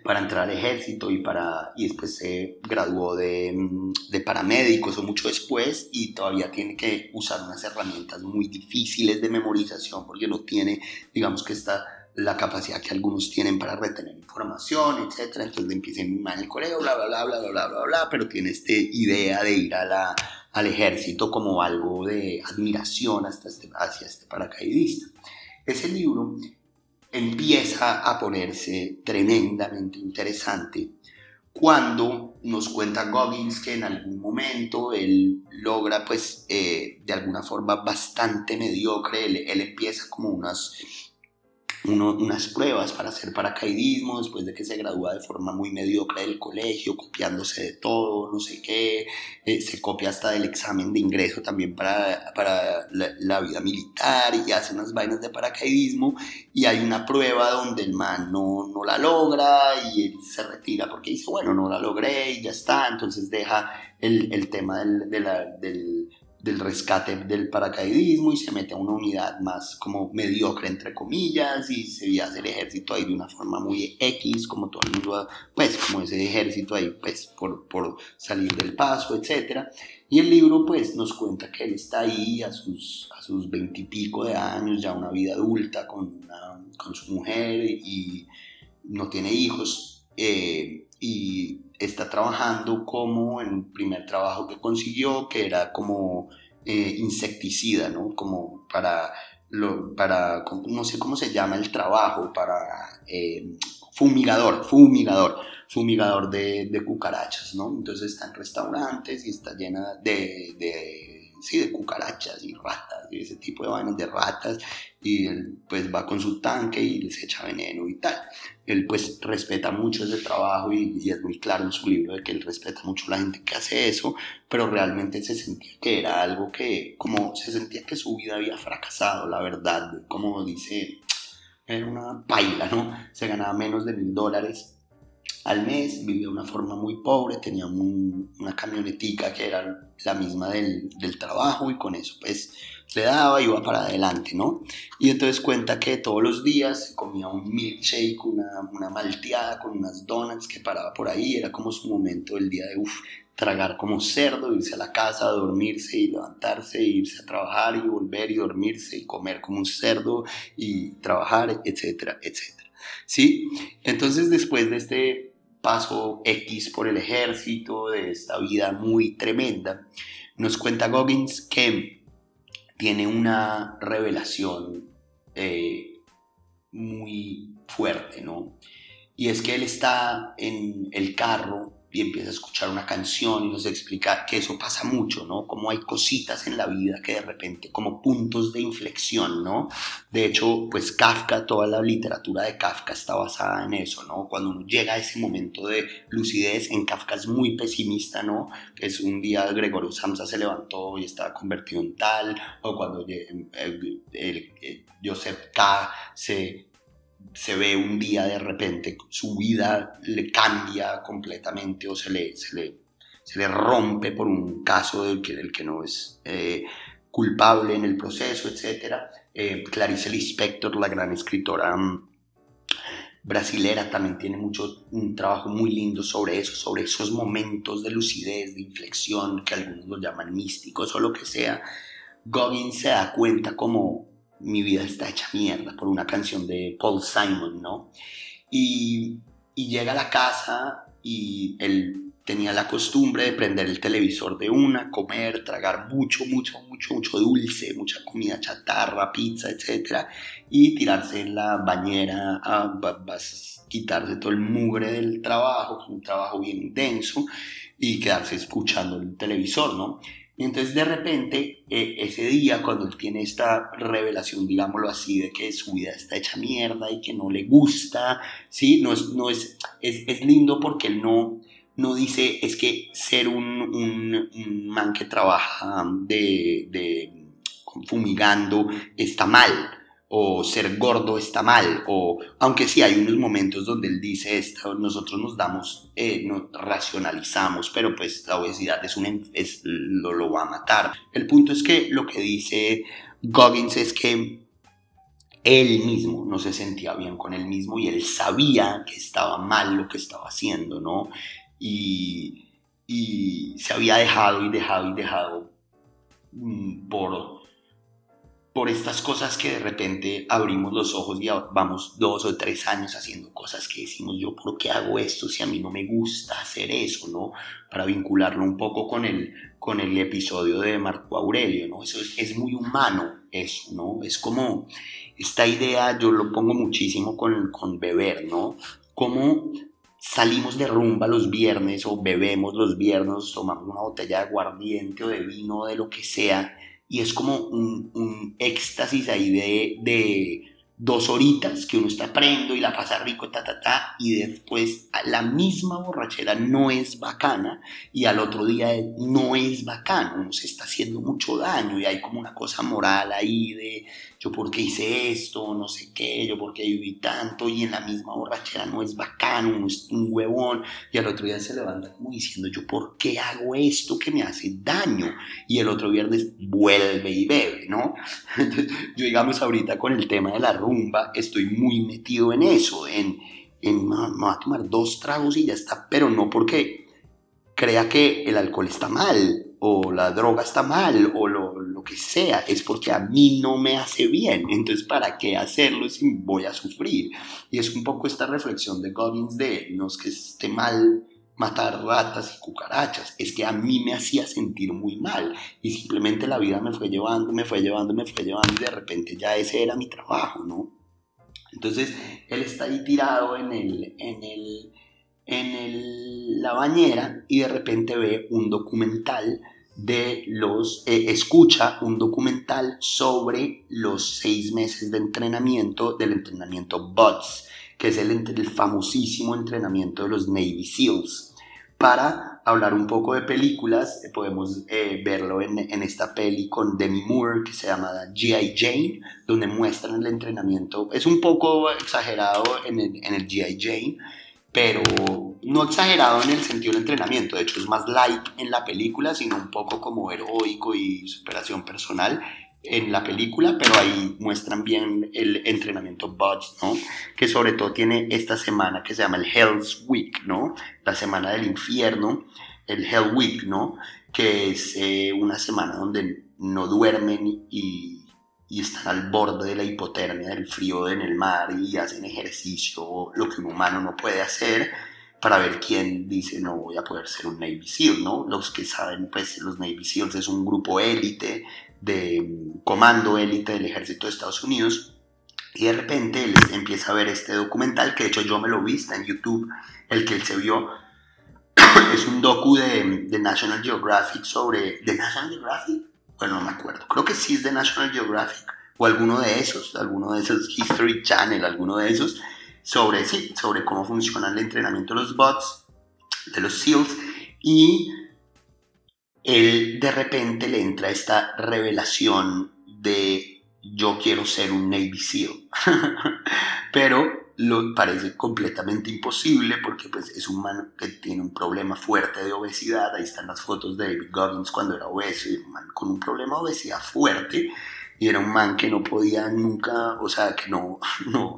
para entrar al ejército y, para, y después se graduó de, de paramédicos o mucho después y todavía tiene que usar unas herramientas muy difíciles de memorización porque no tiene, digamos que está la capacidad que algunos tienen para retener información, etcétera, entonces le empiecen mal el colegio, bla, bla, bla, bla, bla, bla, bla, bla, pero tiene esta idea de ir a la, al ejército como algo de admiración hasta este, hacia este paracaidista. Ese libro empieza a ponerse tremendamente interesante cuando nos cuenta Goggins que en algún momento él logra pues eh, de alguna forma bastante mediocre, él, él empieza como unas unas pruebas para hacer paracaidismo después de que se gradúa de forma muy mediocre del colegio, copiándose de todo, no sé qué, eh, se copia hasta del examen de ingreso también para, para la, vida militar y hace unas vainas de paracaidismo. Y hay una prueba donde el man no, no la logra y él se retira porque dice, bueno, no la logré y ya está, entonces deja el, el tema del, del del rescate del paracaidismo y se mete a una unidad más como mediocre entre comillas y se hace el ejército ahí de una forma muy X como todo el mundo pues como ese ejército ahí pues por, por salir del paso etcétera y el libro pues nos cuenta que él está ahí a sus a sus veintipico de años ya una vida adulta con, con su mujer y no tiene hijos eh, y está trabajando como en el primer trabajo que consiguió, que era como eh, insecticida, ¿no? Como para, lo, para, no sé cómo se llama el trabajo, para eh, fumigador, fumigador, fumigador de, de, cucarachas, ¿no? Entonces está en restaurantes y está llena de, de, sí, de cucarachas y ratas y ese tipo de vainas de ratas y él pues va con su tanque y les echa veneno y tal él pues respeta mucho ese trabajo y, es muy claro en su libro de que él respeta mucho a la gente que hace eso, pero realmente se sentía que era algo que, como se sentía que su vida había fracasado, la verdad, como dice, era una paila, ¿no? Se ganaba menos de mil dólares al mes, vivía de una forma muy pobre, tenía una camionetica que era la misma del, del trabajo y con eso pues le daba iba para adelante, ¿no? Y entonces cuenta que todos los días comía un milkshake, una, una malteada con unas donuts que paraba por ahí, era como su momento del día de, uff, tragar como cerdo, irse a la casa, dormirse y levantarse, irse a trabajar y volver y dormirse y comer como un cerdo y trabajar, etcétera, etcétera. ¿Sí? Entonces después de este paso X por el ejército, de esta vida muy tremenda, nos cuenta Goggins que tiene una revelación eh, muy fuerte, ¿no? Y es que él está en el carro y empieza a escuchar una canción y nos explica que eso pasa mucho, ¿no? Como hay cositas en la vida que de repente, como puntos de inflexión, ¿no? De hecho, pues Kafka, toda la literatura de Kafka está basada en eso, ¿no? Cuando uno llega a ese momento de lucidez, en Kafka es muy pesimista, ¿no? Es un día Gregorio Samsa se levantó y estaba convertido en tal, o cuando el, el, Joseph K. se se ve un día de repente, su vida le cambia completamente o se le, se le, se le rompe por un caso del que, del que no es eh, culpable en el proceso, etc. Eh, Clarice Lispector, la gran escritora mm, brasilera, también tiene mucho, un trabajo muy lindo sobre eso, sobre esos momentos de lucidez, de inflexión, que algunos lo llaman místicos o lo que sea. Goggins se da cuenta como mi vida está hecha mierda por una canción de Paul Simon, ¿no? Y, llega a la casa y él tenía la costumbre de prender el televisor de una, comer, tragar mucho, mucho, mucho, mucho dulce, mucha comida chatarra, pizza, etc. Y tirarse en la bañera a, quitarse todo el mugre del trabajo, un trabajo bien intenso, y quedarse escuchando el televisor, ¿no? Entonces de repente, eh, ese día, cuando él tiene esta revelación, digámoslo así, de que su vida está hecha mierda y que no le gusta, ¿sí? No es, no es, es, lindo porque él no, no dice, es que ser un, un, man que trabaja de, de fumigando está mal o ser gordo está mal, o aunque sí hay unos momentos donde él dice esto, nosotros nos damos, eh, nos racionalizamos, pero pues la obesidad es un, es, lo, lo va a matar. El punto es que lo que dice Goggins es que él mismo no se sentía bien con él mismo y él sabía que estaba mal lo que estaba haciendo, ¿no? Y, y se había dejado y dejado y dejado mm, por por estas cosas que de repente abrimos los ojos y vamos dos o tres años haciendo cosas que decimos yo, ¿por qué hago esto si a mí no me gusta hacer eso? ¿no? Para vincularlo un poco con el, con el episodio de Marco Aurelio, ¿no? Eso es, es muy humano, eso, ¿no? Es como esta idea, yo lo pongo muchísimo con, con beber, ¿no? Como salimos de rumba los viernes o bebemos los viernes, tomamos una botella de aguardiente o de vino de lo que sea y es como un, un éxtasis ahí de, de, dos horitas que uno está prendo y la pasa rico, ta, ta, ta, y después la misma borrachera no es bacana y al otro día no es bacano, uno se está haciendo mucho daño y hay como una cosa moral ahí de yo por qué hice esto, no sé qué, yo por qué viví tanto, y en la misma borrachera no es bacano, uno es un huevón, y al otro día se levanta como diciendo, yo por qué hago esto que me hace daño, y el otro viernes vuelve y bebe, ¿no? Entonces, yo digamos ahorita con el tema de la rumba, estoy muy metido en eso, en, en me voy a tomar dos tragos y ya está, pero no porque crea que el alcohol está mal, o la droga está mal, o lo, que sea, es porque a mí no me hace bien. Entonces, ¿para qué hacerlo si voy a sufrir? Y es un poco esta reflexión de Goggins de, no es que esté mal matar ratas y cucarachas, es que a mí me hacía sentir muy mal y simplemente la vida me fue llevando, me fue llevando, me fue llevando y de repente ya ese era mi trabajo, ¿no? Entonces, él está ahí tirado en el, en el, en la bañera y de repente ve un documental de los, eh, escucha un documental sobre los seis meses de entrenamiento del entrenamiento BUDS, que es el, el famosísimo entrenamiento de los Navy SEALs. Para hablar un poco de películas, eh, podemos eh, verlo en, en, esta peli con Demi Moore que se llama G.I. Jane, donde muestran el entrenamiento. Es un poco exagerado en el, en el G.I. Jane, pero no exagerado en el sentido del entrenamiento, de hecho es más light en la película, sino un poco como heroico y superación personal en la película, pero ahí muestran bien el entrenamiento Buds, ¿no? Que sobre todo tiene esta semana que se llama el Hell's Week, ¿no? La semana del infierno, el Hell Week, ¿no? Que es eh, una semana donde no duermen y y están al borde de la hipotermia, del frío en el mar y hacen ejercicio, lo que un humano no puede hacer, para ver quién dice no voy a poder ser un Navy SEAL, ¿no? Los que saben, pues los Navy SEALs es un grupo élite, de comando élite del ejército de Estados Unidos, y de repente él empieza a ver este documental, que de hecho yo me lo vi, está en YouTube, el que él se vio, es un docu de, de, National Geographic sobre... ¿De National Geographic? Bueno, no me acuerdo. Creo que sí es de National Geographic o alguno de esos, alguno de esos History Channel, alguno de esos, sobre, sí, sobre cómo funciona el entrenamiento de los bots, de los SEALs, y él de repente le entra esta revelación de yo quiero ser un Navy SEAL, pero lo parece completamente imposible porque pues es un man que tiene un problema fuerte de obesidad, ahí están las fotos de David Goggins cuando era obeso, un man con un problema de obesidad fuerte, y era un man que no podía nunca, o sea, que no, no,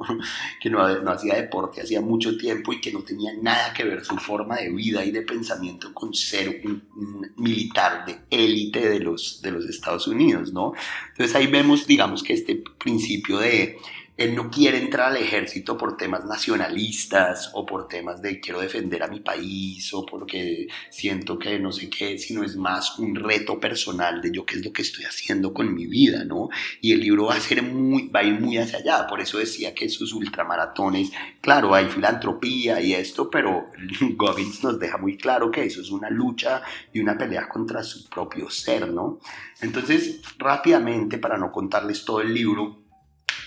que no, hacía deporte hacía mucho tiempo y que no tenía nada que ver su forma de vida y de pensamiento con ser un militar de élite de los, de los Estados Unidos, ¿no? Entonces ahí vemos, digamos, que este principio de él no quiere entrar al ejército por temas nacionalistas o por temas de quiero defender a mi país o porque siento que no sé qué, sino es más un reto personal de yo qué es lo que estoy haciendo con mi vida, ¿no? Y el libro va a ser muy, va a ir muy hacia allá, por eso decía que sus ultramaratones, claro, hay filantropía y esto, pero Goggins nos deja muy claro que eso es una lucha y una pelea contra su propio ser, ¿no? Entonces, rápidamente, para no contarles todo el libro,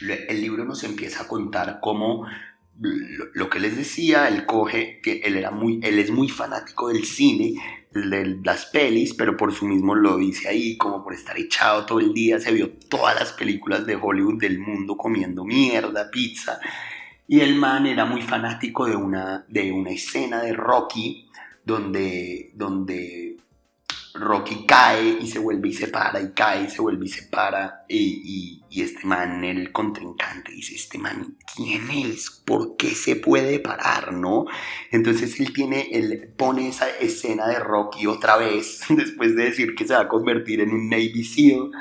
el libro nos empieza a contar cómo lo que les decía, él coge, que él, era muy, él es muy fanático del cine, de las pelis, pero por su mismo lo dice ahí, como por estar echado todo el día, se vio todas las películas de Hollywood del mundo comiendo mierda, pizza, y el man era muy fanático de una, de una escena de Rocky, donde, donde Rocky cae y se vuelve y se para, y cae y se vuelve y se para, y, este man, el contrincante, dice, este man, ¿quién es? ¿Por qué se puede parar, no? Entonces él tiene, él pone esa escena de Rocky otra vez, después de decir que se va a convertir en un Navy SEAL,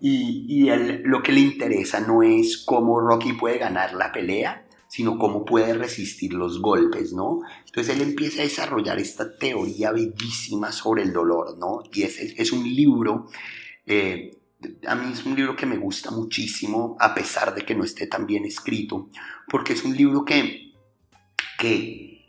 y, y él, lo que le interesa no es cómo Rocky puede ganar la pelea, sino cómo puede resistir los golpes, ¿no? Entonces él empieza a desarrollar esta teoría bellísima sobre el dolor, ¿no? Y es, es un libro, eh, a mí es un libro que me gusta muchísimo, a pesar de que no esté tan bien escrito, porque es un libro que, que,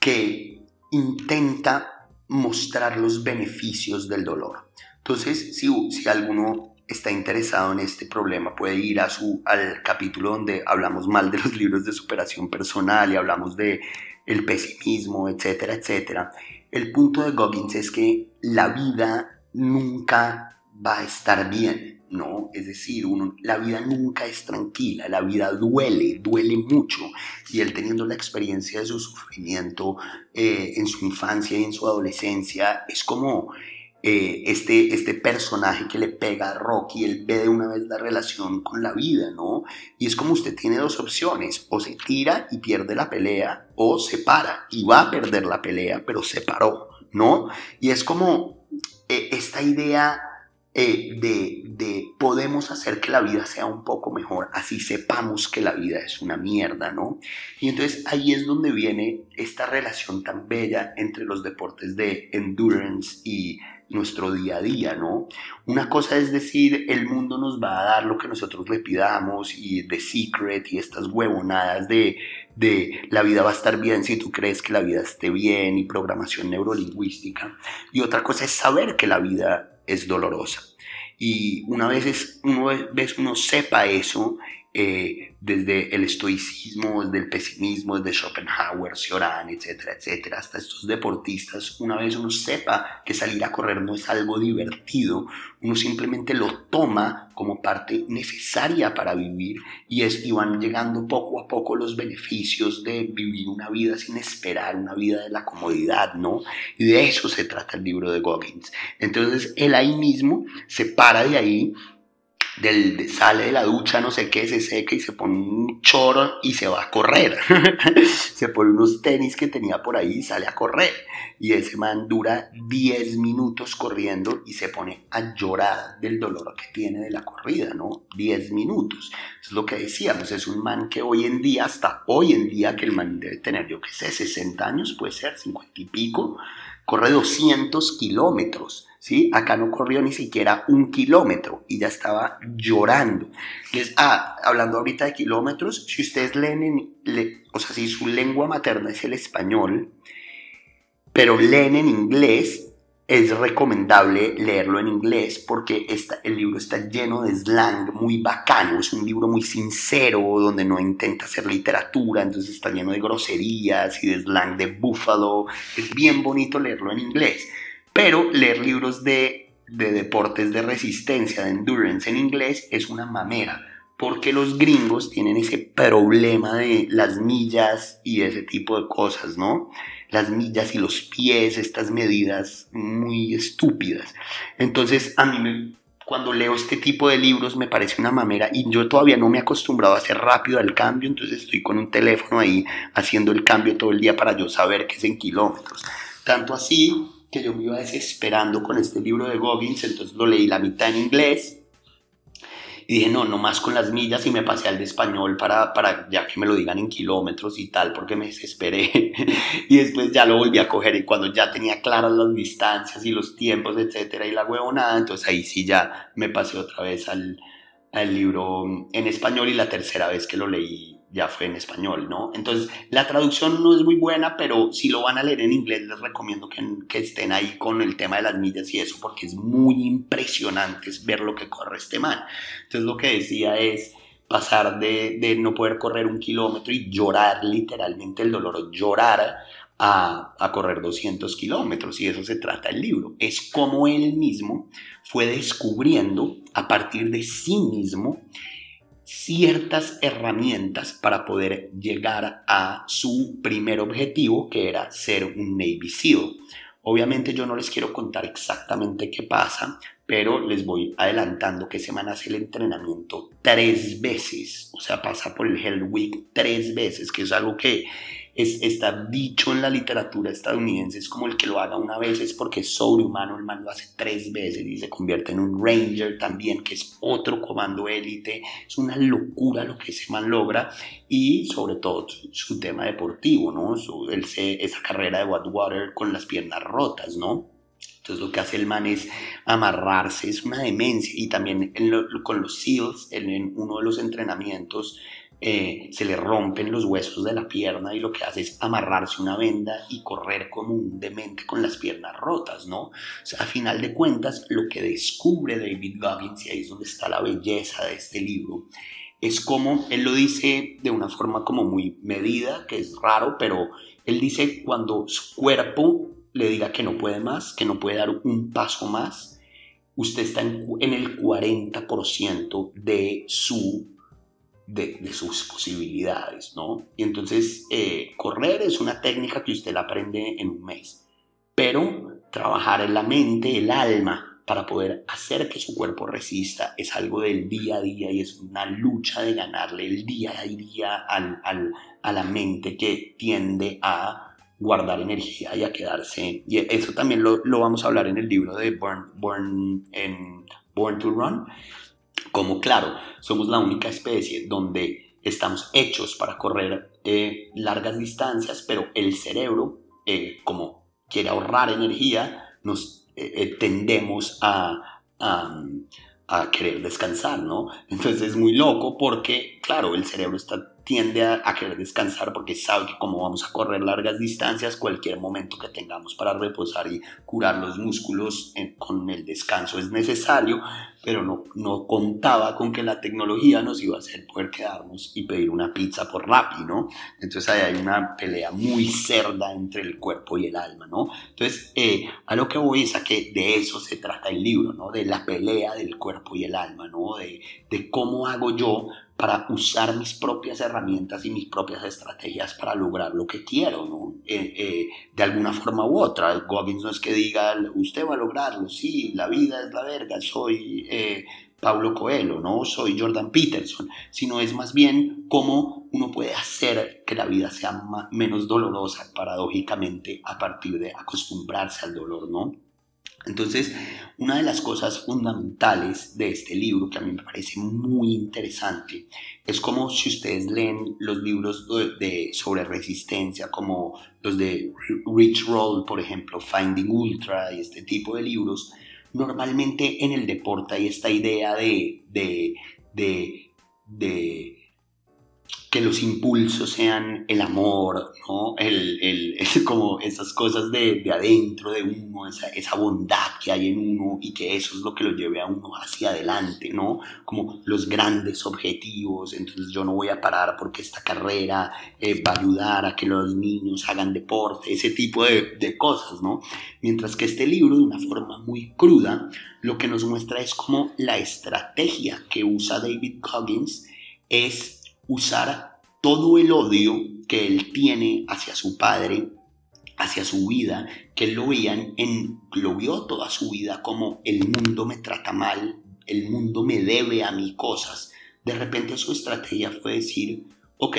que intenta mostrar los beneficios del dolor. Entonces, si, si alguno está interesado en este problema puede ir a su, al capítulo donde hablamos mal de los libros de superación personal y hablamos de el pesimismo, etcétera, etcétera. El punto de Goggins es que la vida nunca va a estar bien, ¿no? Es decir, uno, la vida nunca es tranquila, la vida duele, duele mucho. Y él teniendo la experiencia de su sufrimiento eh, en su infancia y en su adolescencia, es como eh, este, este personaje que le pega a Rocky, él ve de una vez la relación con la vida, ¿no? Y es como usted tiene dos opciones, o se tira y pierde la pelea, o se para y va a perder la pelea, pero se paró, ¿no? Y es como eh, esta idea eh, de, de, podemos hacer que la vida sea un poco mejor, así sepamos que la vida es una mierda, ¿no? Y entonces ahí es donde viene esta relación tan bella entre los deportes de endurance y nuestro día a día, ¿no? Una cosa es decir, el mundo nos va a dar lo que nosotros le pidamos y The Secret y estas huevonadas de, de la vida va a estar bien si tú crees que la vida esté bien y programación neurolingüística. Y otra cosa es saber que la vida es dolorosa. Y una vez, uno, vez uno sepa eso, eh, desde el estoicismo, desde el pesimismo, desde Schopenhauer, Cioran, etcétera, etcétera, hasta estos deportistas, una vez uno sepa que salir a correr no es algo divertido, uno simplemente lo toma como parte necesaria para vivir y, es, y van llegando poco a poco los beneficios de vivir una vida sin esperar, una vida de la comodidad, ¿no? Y de eso se trata el libro de Goggins. Entonces él ahí mismo se para de ahí del, sale de la ducha, no sé qué, se seca y se pone un choro y se va a correr. se pone unos tenis que tenía por ahí y sale a correr. Y ese man dura 10 minutos corriendo y se pone a llorar del dolor que tiene de la corrida, ¿no? 10 minutos. es lo que decíamos, es un man que hoy en día, hasta hoy en día, que el man debe tener, yo qué sé, 60 años, puede ser, 50 y pico, corre 200 kilómetros ¿sí? Acá no corrió ni siquiera un kilómetro y ya estaba llorando. ah, hablando ahorita de kilómetros, si ustedes leen, o sea, si su lengua materna es el español, pero leen en inglés es recomendable leerlo en inglés porque el libro está lleno de slang muy bacano, es un libro muy sincero donde no intenta hacer literatura, entonces está lleno de groserías y de slang de búfalo, es bien bonito leerlo en inglés, pero leer libros de, de deportes de resistencia, de endurance en inglés es una mamera porque los gringos tienen ese problema de las millas y ese tipo de cosas, ¿no? Las millas y los pies, estas medidas muy estúpidas. Entonces, a mí cuando leo este tipo de libros me parece una mamera y yo todavía no me he acostumbrado a hacer rápido el cambio, entonces estoy con un teléfono ahí haciendo el cambio todo el día para yo saber que es en kilómetros. Tanto así que yo me iba desesperando con este libro de Goggins, entonces lo leí la mitad en inglés y dije, no, no más con las millas y me pasé al de español para, para ya que me lo digan en kilómetros y tal, porque me desesperé. y después ya lo volví a coger y cuando ya tenía claras las distancias y los tiempos, etcétera, y la huevonada, entonces ahí sí ya me pasé otra vez al, al libro en español y la tercera vez que lo leí ya fue en español, ¿no? Entonces, la traducción no es muy buena, pero si lo van a leer en inglés, les recomiendo que, estén ahí con el tema de las millas y eso, porque es muy impresionante ver lo que corre este man. Entonces, lo que decía es pasar de, de no poder correr un kilómetro y llorar literalmente el dolor, llorar a, a, correr 200 kilómetros y eso se trata el libro. Es como él mismo fue descubriendo a partir de sí mismo ciertas herramientas para poder llegar a su primer objetivo, que era ser un Navy SEAL. Obviamente yo no les quiero contar exactamente qué pasa, pero les voy adelantando que se man hace el entrenamiento tres veces, o sea, pasa por el Hell Week tres veces, que es algo que es, está dicho en la literatura estadounidense, es como el que lo haga una vez es porque es sobrehumano, el man lo hace tres veces y se convierte en un ranger también, que es otro comando élite, es una locura lo que ese man logra y sobre todo su, tema deportivo, ¿no? Su, esa carrera de Water con las piernas rotas, ¿no? Entonces lo que hace el man es amarrarse, es una demencia. Y también con los SEALs, en, uno de los entrenamientos, eh, se le rompen los huesos de la pierna y lo que hace es amarrarse una venda y correr como un demente con las piernas rotas, ¿no? O sea, a final de cuentas, lo que descubre David Goggins, y ahí es donde está la belleza de este libro, es como, él lo dice de una forma como muy medida, que es raro, pero él dice cuando su cuerpo le diga que no puede más, que no puede dar un paso más, usted está en, en el 40% de su de, sus posibilidades, ¿no? Y entonces eh, correr es una técnica que usted la aprende en un mes, pero trabajar en la mente, el alma, para poder hacer que su cuerpo resista es algo del día a día y es una lucha de ganarle el día a día a la mente que tiende a guardar energía y a quedarse. Y eso también lo, vamos a hablar en el libro de Born, en Born to Run como claro, somos la única especie donde estamos hechos para correr eh, largas distancias, pero el cerebro, eh, como quiere ahorrar energía, nos eh, tendemos a, a, querer descansar, ¿no? Entonces es muy loco porque, claro, el cerebro está tiende a, querer descansar porque sabe que como vamos a correr largas distancias, cualquier momento que tengamos para reposar y curar los músculos con el descanso es necesario, pero no, no contaba con que la tecnología nos iba a hacer poder quedarnos y pedir una pizza por Rappi, ¿no? Entonces ahí hay una pelea muy cerda entre el cuerpo y el alma, ¿no? Entonces, eh, a lo que voy es a que de eso se trata el libro, ¿no? De la pelea del cuerpo y el alma, ¿no? De, de cómo hago yo para usar mis propias herramientas y mis propias estrategias para lograr lo que quiero, ¿no? Eh, eh, de alguna forma u otra. Goggins no es que diga, usted va a lograrlo, sí, la vida es la verga, soy eh, Pablo Coelho, ¿no? Soy Jordan Peterson, sino es más bien cómo uno puede hacer que la vida sea menos dolorosa, paradójicamente, a partir de acostumbrarse al dolor, ¿no? Entonces, una de las cosas fundamentales de este libro que a mí me parece muy interesante es como si ustedes leen los libros de, sobre resistencia, como los de Rich Roll, por ejemplo, Finding Ultra y este tipo de libros, normalmente en el deporte hay esta idea de, de, de, de que los impulsos sean el amor, ¿no? El, el, como esas cosas de, de adentro de uno, esa, esa, bondad que hay en uno y que eso es lo que lo lleve a uno hacia adelante, ¿no? Como los grandes objetivos, entonces yo no voy a parar porque esta carrera eh, va a ayudar a que los niños hagan deporte, ese tipo de, de cosas, ¿no? Mientras que este libro, de una forma muy cruda, lo que nos muestra es como la estrategia que usa David Coggins es usar todo el odio que él tiene hacia su padre, hacia su vida, que él lo, veían en, lo vio toda su vida como el mundo me trata mal, el mundo me debe a mí cosas. De repente su estrategia fue decir, ok,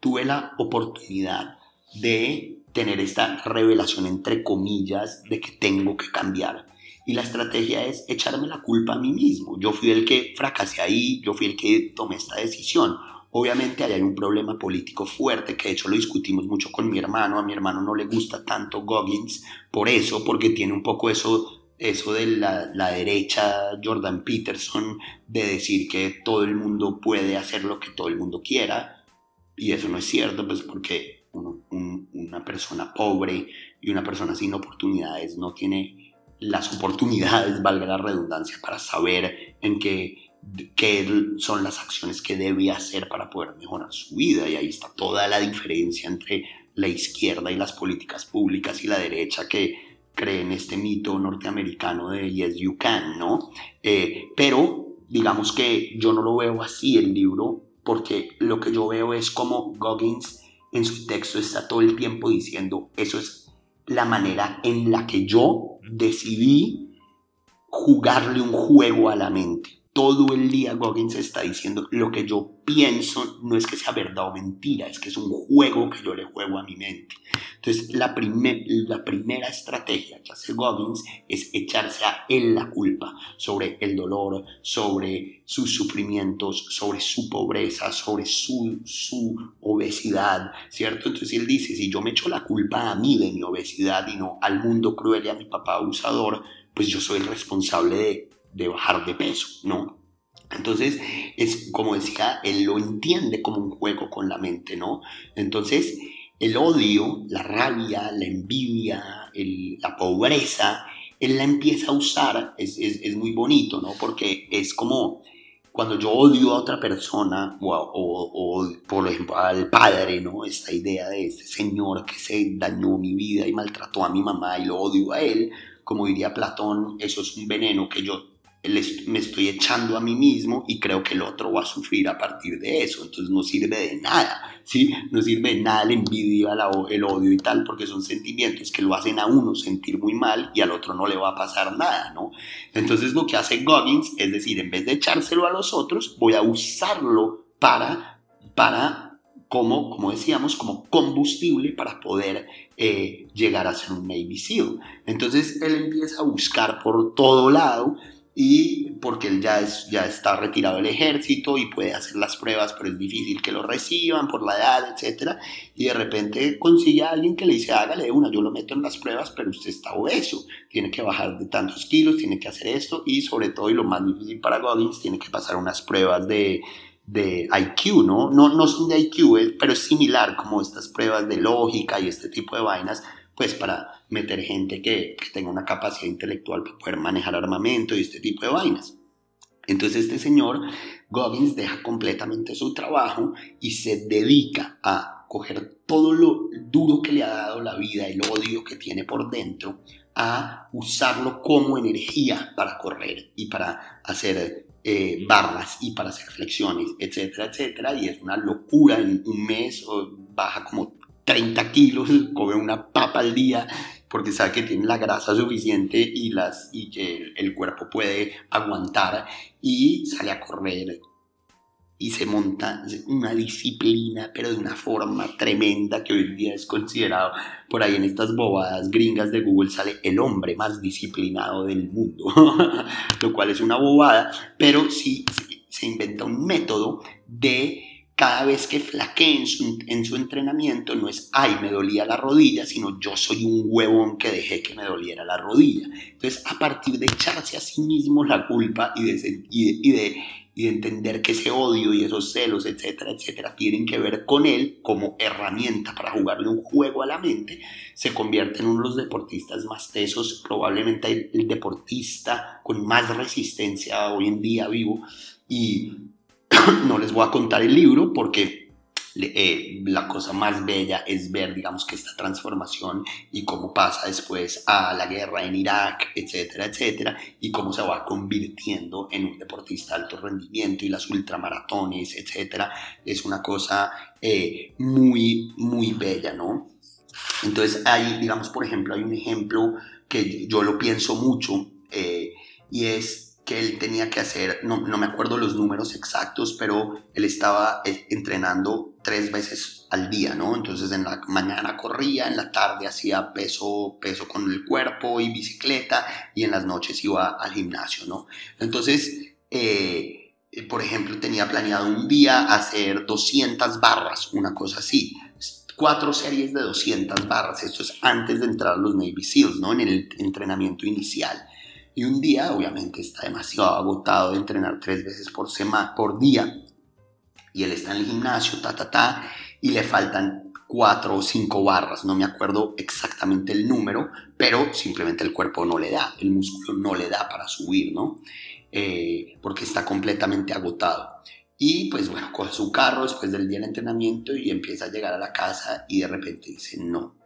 tuve la oportunidad de tener esta revelación entre comillas de que tengo que cambiar. Y la estrategia es echarme la culpa a mí mismo. Yo fui el que fracasé ahí, yo fui el que tomé esta decisión. Obviamente hay un problema político fuerte, que de hecho lo discutimos mucho con mi hermano. A mi hermano no le gusta tanto Goggins por eso, porque tiene un poco eso, eso de la, la derecha Jordan Peterson, de decir que todo el mundo puede hacer lo que todo el mundo quiera. Y eso no es cierto, pues porque una persona pobre y una persona sin oportunidades no tiene las oportunidades, valga la redundancia, para saber en qué qué son las acciones que debe hacer para poder mejorar su vida. Y ahí está toda la diferencia entre la izquierda y las políticas públicas y la derecha que creen este mito norteamericano de yes you can, ¿no? Eh, pero digamos que yo no lo veo así el libro porque lo que yo veo es como Goggins en su texto está todo el tiempo diciendo eso es la manera en la que yo decidí jugarle un juego a la mente todo el día Goggins está diciendo lo que yo pienso no es que sea verdad o mentira, es que es un juego que yo le juego a mi mente. Entonces, la, la primera estrategia que hace Goggins es echarse a él la culpa sobre el dolor, sobre sus sufrimientos, sobre su pobreza, sobre su, su obesidad, ¿cierto? Entonces él dice, si yo me echo la culpa a mí de mi obesidad y no al mundo cruel y a mi papá abusador, pues yo soy el responsable de de bajar de peso, ¿no? Entonces, es como decía, él lo entiende como un juego con la mente, ¿no? Entonces, el odio, la rabia, la envidia, la pobreza, él la empieza a usar, es, es, muy bonito, ¿no? Porque es como cuando yo odio a otra persona, o, o, por ejemplo al padre, ¿no? Esta idea de este señor que se dañó mi vida y maltrató a mi mamá y lo odio a él, como diría Platón, eso es un veneno que yo me estoy echando a mí mismo y creo que el otro va a sufrir a partir de eso. Entonces no sirve de nada, ¿sí? No sirve de nada la envidia, el odio y tal, porque son sentimientos que lo hacen a uno sentir muy mal y al otro no le va a pasar nada, ¿no? Entonces lo que hace Goggins es decir, en vez de echárselo a los otros, voy a usarlo para, para como, como decíamos, como combustible para poder eh, llegar a ser un Navy SEAL. Entonces él empieza a buscar por todo lado y porque él ya, es, ya está retirado del ejército y puede hacer las pruebas, pero es difícil que lo reciban por la edad, etc. Y de repente consigue a alguien que le dice, hágale una, yo lo meto en las pruebas, pero usted está obeso, tiene que bajar de tantos kilos, tiene que hacer esto y sobre todo, y lo más difícil para Goggins, tiene que pasar unas pruebas de, de IQ, ¿no? ¿no? No son de IQ, eh, pero es similar como estas pruebas de lógica y este tipo de vainas, pues para meter gente que, tenga una capacidad intelectual para poder manejar armamento y este tipo de vainas. Entonces este señor Goggins deja completamente su trabajo y se dedica a coger todo lo duro que le ha dado la vida, el odio que tiene por dentro, a usarlo como energía para correr y para hacer eh, barras y para hacer flexiones, etcétera, etcétera. Y es una locura, en un mes baja como 30 kilos, come una papa al día porque sabe que tiene la grasa suficiente y, las, y que el cuerpo puede aguantar y sale a correr y se monta. Una disciplina, pero de una forma tremenda que hoy en día es considerado, por ahí en estas bobadas gringas de Google sale el hombre más disciplinado del mundo, lo cual es una bobada, pero sí se inventa un método de cada vez que flaquee en su, en su, entrenamiento no es, ay, me dolía la rodilla, sino yo soy un huevón que dejé que me doliera la rodilla. Entonces, a partir de echarse a sí mismo la culpa y de, y de, y de entender que ese odio y esos celos, etcétera, etcétera, tienen que ver con él como herramienta para jugarle un juego a la mente, se convierte en uno de los deportistas más tesos, probablemente el, deportista con más resistencia hoy en día vivo. Y no les voy a contar el libro porque eh, la cosa más bella es ver, digamos, que esta transformación y cómo pasa después a la guerra en Irak, etcétera, etcétera, y cómo se va convirtiendo en un deportista de alto rendimiento y las ultramaratones, etcétera, es una cosa eh, muy, muy bella, ¿no? Entonces, hay, digamos, por ejemplo, hay un ejemplo que yo lo pienso mucho eh, y es que él tenía que hacer, no, no, me acuerdo los números exactos, pero él estaba eh, entrenando tres veces al día, ¿no? Entonces en la mañana corría, en la tarde hacía peso, peso con el cuerpo y bicicleta y en las noches iba al gimnasio, ¿no? Entonces, eh, por ejemplo, tenía planeado un día hacer 200 barras, una cosa así cuatro series de 200 barras. Esto es antes de entrar a los Navy SEALs, ¿no? En el entrenamiento inicial. Y un día, obviamente, está demasiado agotado de entrenar tres veces por, semana, por día. Y él está en el gimnasio, ta, ta, ta, y le faltan cuatro o cinco barras. No me acuerdo exactamente el número, pero simplemente el cuerpo no le da, el músculo no le da para subir, ¿no? Eh, porque está completamente agotado. Y pues bueno, coge su carro después del día del entrenamiento y empieza a llegar a la casa y de repente dice, no,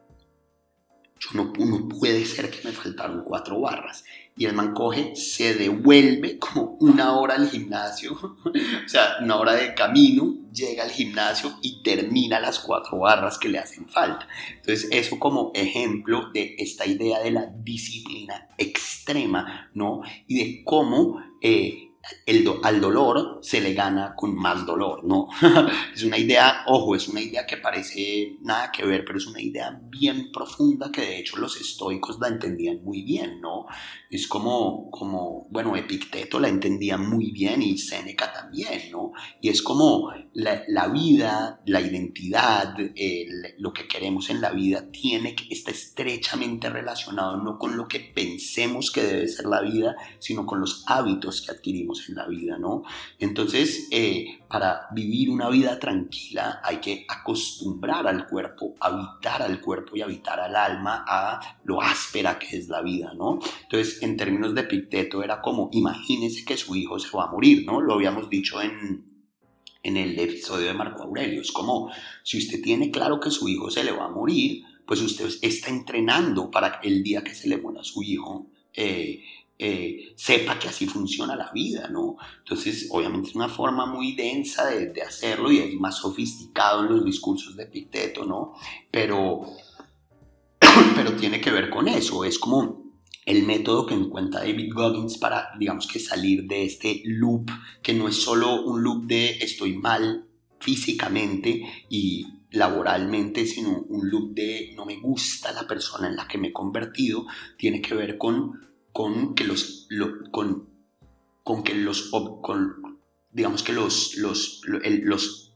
yo no, no puede ser que me faltaron cuatro barras y el man coge, se devuelve como una hora al gimnasio, o sea, una hora de camino, llega al gimnasio y termina las cuatro barras que le hacen falta. Entonces, eso como ejemplo de esta idea de la disciplina extrema, ¿no? Y de cómo eh, el al dolor se le gana con más dolor, ¿no? es una idea, ojo, es una idea que parece nada que ver, pero es una idea bien profunda que de hecho los estoicos la entendían muy bien, ¿no? Es como, como bueno, Epicteto la entendía muy bien y Séneca también, ¿no? Y es como la, la vida, la identidad, lo que queremos en la vida tiene que está estrechamente relacionado no con lo que pensemos que debe ser la vida, sino con los hábitos que adquirimos en la vida, ¿no? Entonces, eh, para vivir una vida tranquila hay que acostumbrar al cuerpo, habitar al cuerpo y habitar al alma a lo áspera que es la vida, ¿no? Entonces, en términos de Epicteto era como, imagínese que su hijo se va a morir, ¿no? Lo habíamos dicho en, en el episodio de Marco Aurelio. Es como, si usted tiene claro que su hijo se le va a morir, pues usted está entrenando para el día que se le muera su hijo, eh, eh, sepa que así funciona la vida, ¿no? Entonces, obviamente es una forma muy densa de, hacerlo y es más sofisticado en los discursos de Epicteto, ¿no? Pero, pero tiene que ver con eso, es como el método que encuentra David Goggins para, digamos que salir de este loop, que no es solo un loop de estoy mal físicamente y laboralmente, sino un loop de no me gusta la persona en la que me he convertido, tiene que ver con con que los, con, con, que los, con, digamos que los, los, los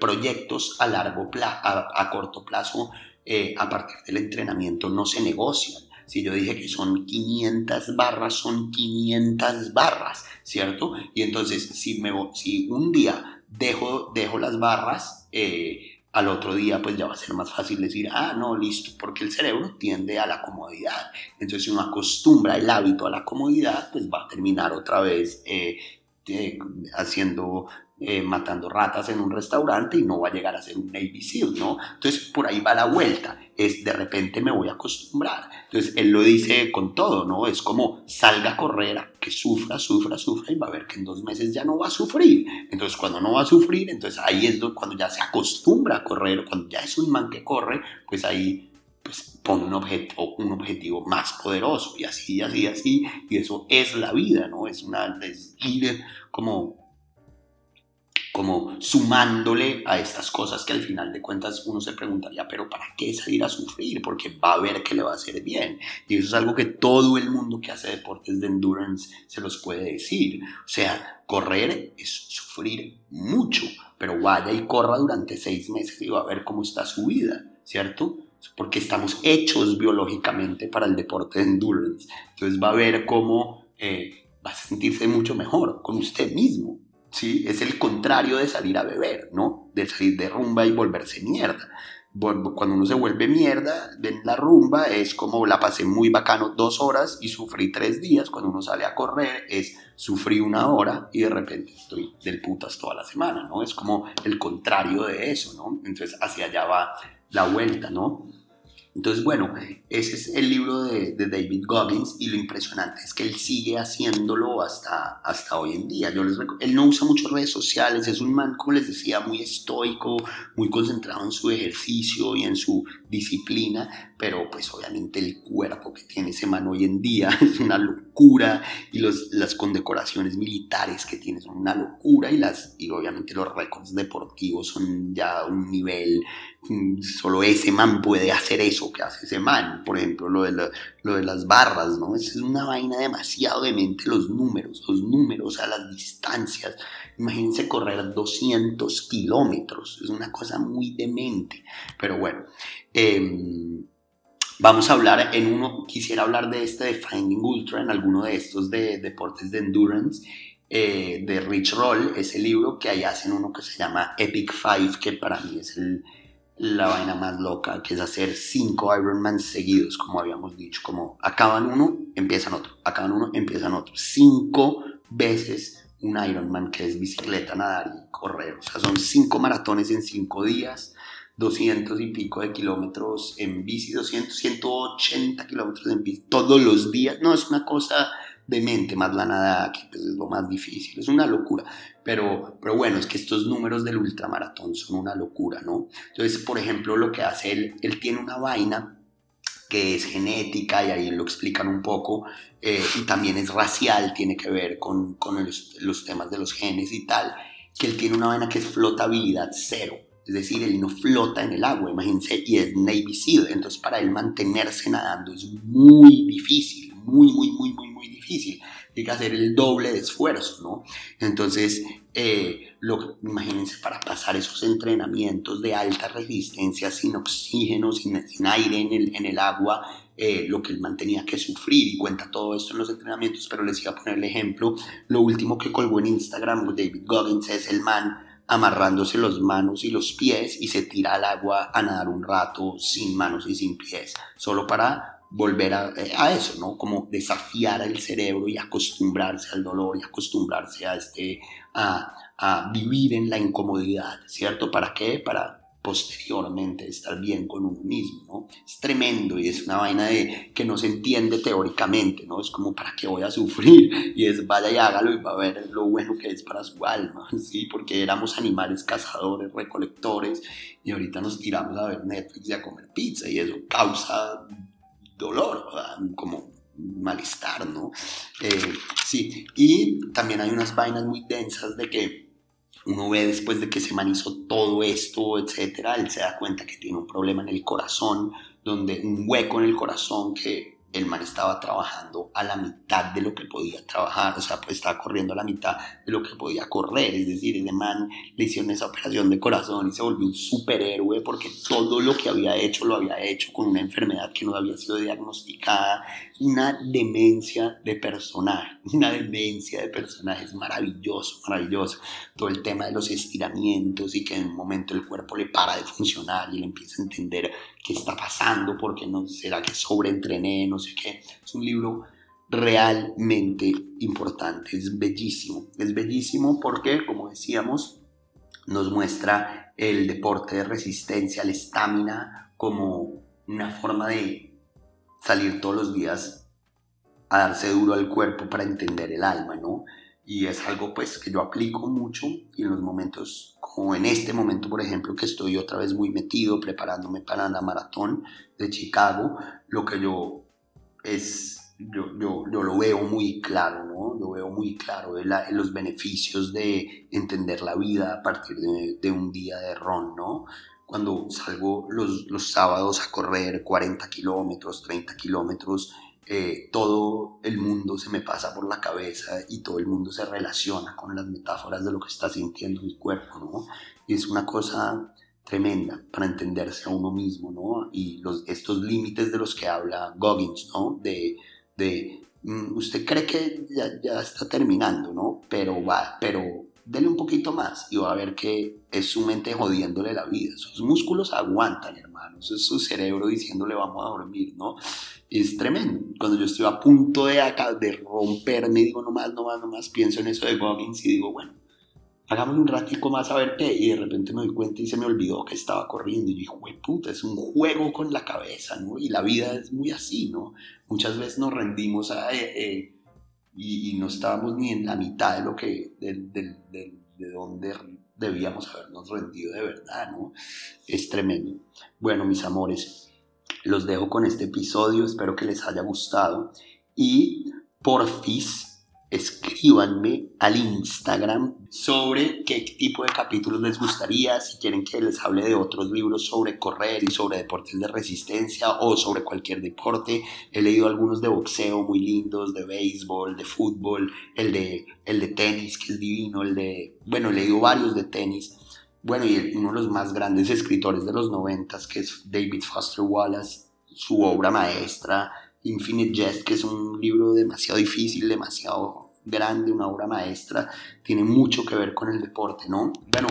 proyectos a largo plazo, a, corto plazo, eh, a partir del entrenamiento no se negocian. Si yo dije que son 500 barras, son 500 barras, ¿cierto? Y entonces, si, me, si un día dejo, dejo las barras, eh, al otro día pues ya va a ser más fácil decir, ah, no, listo, porque el cerebro tiende a la comodidad. Entonces si uno acostumbra el hábito a la comodidad, pues va a terminar otra vez eh, eh, haciendo eh, matando ratas en un restaurante y no va a llegar a ser un Navy SEAL, ¿no? Entonces por ahí va la vuelta, es de repente me voy a acostumbrar. Entonces él lo dice con todo, ¿no? Es como salga a correr, que sufra, sufra, sufra y va a ver que en dos meses ya no va a sufrir. Entonces cuando no va a sufrir, entonces ahí es cuando ya se acostumbra a correr, cuando ya es un man que corre, pues ahí pues pone un, objeto, un objetivo más poderoso y así, así, así, y eso es la vida, ¿no? Es una, es ir como como sumándole a estas cosas que al final de cuentas uno se preguntaría, pero ¿para qué salir a sufrir? Porque va a ver que le va a hacer bien. Y eso es algo que todo el mundo que hace deportes de endurance se los puede decir. O sea, correr es sufrir mucho, pero vaya y corra durante seis meses y va a ver cómo está su vida, ¿cierto? Porque estamos hechos biológicamente para el deporte de endurance. Entonces va a ver cómo eh, va a sentirse mucho mejor con usted mismo ¿sí? Es el contrario de salir a beber, ¿no? De salir de rumba y volverse mierda cuando uno se vuelve mierda en la rumba es como la pasé muy bacano dos horas y sufrí tres días. Cuando uno sale a correr es sufrí una hora y de repente estoy del putas toda la semana, ¿no? Es como el contrario de eso, ¿no? Entonces hacia allá va la vuelta, ¿no? Entonces, bueno, ese es el libro de, David Goggins y lo impresionante es que él sigue haciéndolo hasta, hasta hoy en día. Yo les él no usa muchas redes sociales, es un man, como les decía, muy estoico, muy concentrado en su ejercicio y en su disciplina, pero pues obviamente el cuerpo que tiene ese man hoy en día es una locura y los, las condecoraciones militares que tiene son una locura y, las, y obviamente los récords deportivos son ya un nivel, mm, solo ese man puede hacer eso que hace ese man, por ejemplo lo de, lo de las barras, ¿no? Es una vaina demasiado demente los números, los números, a las distancias. Imagínense correr 200 kilómetros, es una cosa muy demente, pero bueno. Eh, Vamos a hablar en uno, quisiera hablar de este de Finding Ultra, en alguno de estos de deportes de endurance, eh, de Rich Roll, ese libro que ahí hacen uno que se llama Epic Five, que para mí es la vaina más loca, que es hacer cinco Ironman seguidos, como habíamos dicho, como acaban uno, empiezan otro, acaban uno, empiezan otro, cinco veces un Ironman que es bicicleta, nadar y correr, o sea, son cinco maratones en cinco días, 200 y pico de kilómetros en bici, 200, 180 kilómetros en bici todos los días. No, es una cosa demente, más la nada, que pues, es lo más difícil, es una locura. Pero, pero bueno, es que estos números del ultramaratón son una locura, ¿no? Entonces, por ejemplo, lo que hace él, él tiene una vaina que es genética y ahí lo explican un poco, eh, y también es racial, tiene que ver con, con los, los temas de los genes y tal, que él tiene una vaina que es flotabilidad cero. Es decir, él no flota en el agua, imagínense, y es Navy SEAL. Entonces, para él mantenerse nadando es muy difícil, muy, muy, muy, muy, muy difícil. Tiene que hacer el doble de esfuerzo, ¿no? Entonces, eh, lo, imagínense para pasar esos entrenamientos de alta resistencia sin oxígeno, sin, aire en el, en el agua, eh, lo que él mantenía que sufrir y cuenta todo esto en los entrenamientos, pero les iba a poner el ejemplo. Lo último que colgó en Instagram David Goggins es el man amarrándose los manos y los pies y se tira al agua a nadar un rato sin manos y sin pies, solo para volver a, eso, ¿no? Como desafiar al cerebro y acostumbrarse al dolor y acostumbrarse a, este, a, a vivir en la incomodidad, ¿cierto? ¿Para qué? Para posteriormente estar bien con uno mismo, ¿no? Es tremendo y es una vaina de que no se entiende teóricamente, ¿no? Es como para qué voy a sufrir y es vaya y hágalo y va a ver lo bueno que es para su alma, ¿sí? Porque éramos animales cazadores, recolectores y ahorita nos tiramos a ver Netflix y a comer pizza y eso causa dolor, como malestar, ¿no? Eh, sí, y también hay unas vainas muy densas de que uno ve después de que se man hizo todo esto, etcétera, él se da cuenta que tiene un problema en el corazón, donde un hueco en el corazón que el man estaba trabajando a la mitad de lo que podía trabajar, o sea, pues estaba corriendo a la mitad de lo que podía correr, es decir, ese man le hicieron esa operación de corazón y se volvió un superhéroe porque todo lo que había hecho lo había hecho con una enfermedad que no había sido diagnosticada, una demencia de personaje, una demencia de personaje, es maravilloso, maravilloso, todo el tema de los estiramientos y que en un momento el cuerpo le para de funcionar y él empieza a entender qué está pasando, porque no será que sobreentrené, no sé qué. Es un libro realmente importante, es bellísimo. Es bellísimo porque, como decíamos, nos muestra el deporte de resistencia, la estamina, como una forma de salir todos los días a darse duro al cuerpo para entender el alma, ¿no? y es algo pues que yo aplico mucho y en los momentos como en este momento por ejemplo que estoy otra vez muy metido preparándome para la maratón de Chicago lo que yo es yo, yo, yo lo veo muy claro no lo veo muy claro de los beneficios de entender la vida a partir de, de un día de ron no cuando salgo los, los sábados a correr 40 kilómetros 30 kilómetros eh, todo el mundo se me pasa por la cabeza y todo el mundo se relaciona con las metáforas de lo que está sintiendo mi cuerpo, ¿no? Y es una cosa tremenda para entenderse a uno mismo, ¿no? Y los, estos límites de los que habla Goggins, ¿no? De, de mm, usted cree que ya, ya, está terminando, ¿no? Pero va, pero dele un poquito más y va a ver que es su mente jodiéndole la vida. Sus músculos aguantan, hermanos. Es su cerebro diciéndole vamos a dormir, ¿no? Es tremendo. Cuando yo estoy a punto de, de romperme, digo no más, no más, no más, pienso en eso de Goggins y digo, bueno, hagámosle un ratico más a ver qué. Y de repente me doy cuenta y se me olvidó que estaba corriendo. Y yo dije, puta, es un juego con la cabeza, ¿no? Y la vida es muy así, ¿no? Muchas veces nos rendimos a... Eh, eh, y, no estábamos ni en la mitad de lo que, de, de donde debíamos habernos rendido de verdad, ¿no? Es tremendo. Bueno, mis amores, los dejo con este episodio, espero que les haya gustado y porfis escríbanme al Instagram sobre qué tipo de capítulos les gustaría, si quieren que les hable de otros libros sobre correr y sobre deportes de resistencia o sobre cualquier deporte. He leído algunos de boxeo muy lindos, de béisbol, de fútbol, el de, el de tenis que es divino, el de, bueno, he leído varios de tenis. Bueno, y uno de los más grandes escritores de los noventas, que es David Foster Wallace, su obra maestra, Infinite Jest, que es un libro demasiado difícil, demasiado grande, una obra maestra, tiene mucho que ver con el deporte, ¿no? Bueno,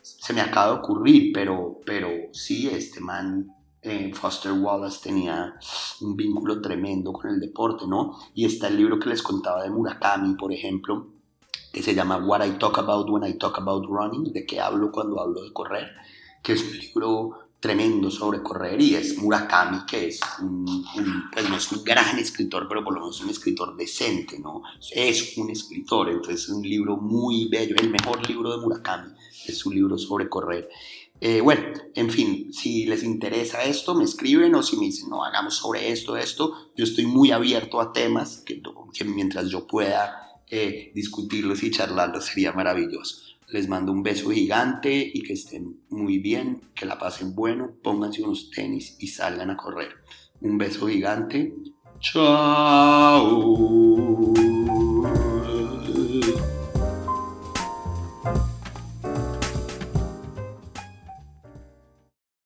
se me acaba de ocurrir, pero, pero sí, este man, eh, Foster Wallace, tenía un vínculo tremendo con el deporte, ¿no? Y está el libro que les contaba de Murakami, por ejemplo, que se llama What I Talk About When I Talk About Running, de qué hablo cuando hablo de correr, que es un libro tremendo sobre correr y es Murakami, que es un, pues no es un gran escritor, pero por lo menos un escritor decente, ¿no? Es un escritor, entonces es un libro muy bello, el mejor libro de Murakami es un libro sobre correr. Eh, bueno, en fin, si les interesa esto, me escriben o si me dicen, no, hagamos sobre esto, esto, yo estoy muy abierto a temas que, que mientras yo pueda eh, discutirlos y charlarlos sería maravilloso. Les mando un beso gigante y que estén muy bien, que la pasen bueno, pónganse unos tenis y salgan a correr. Un beso gigante. Chao.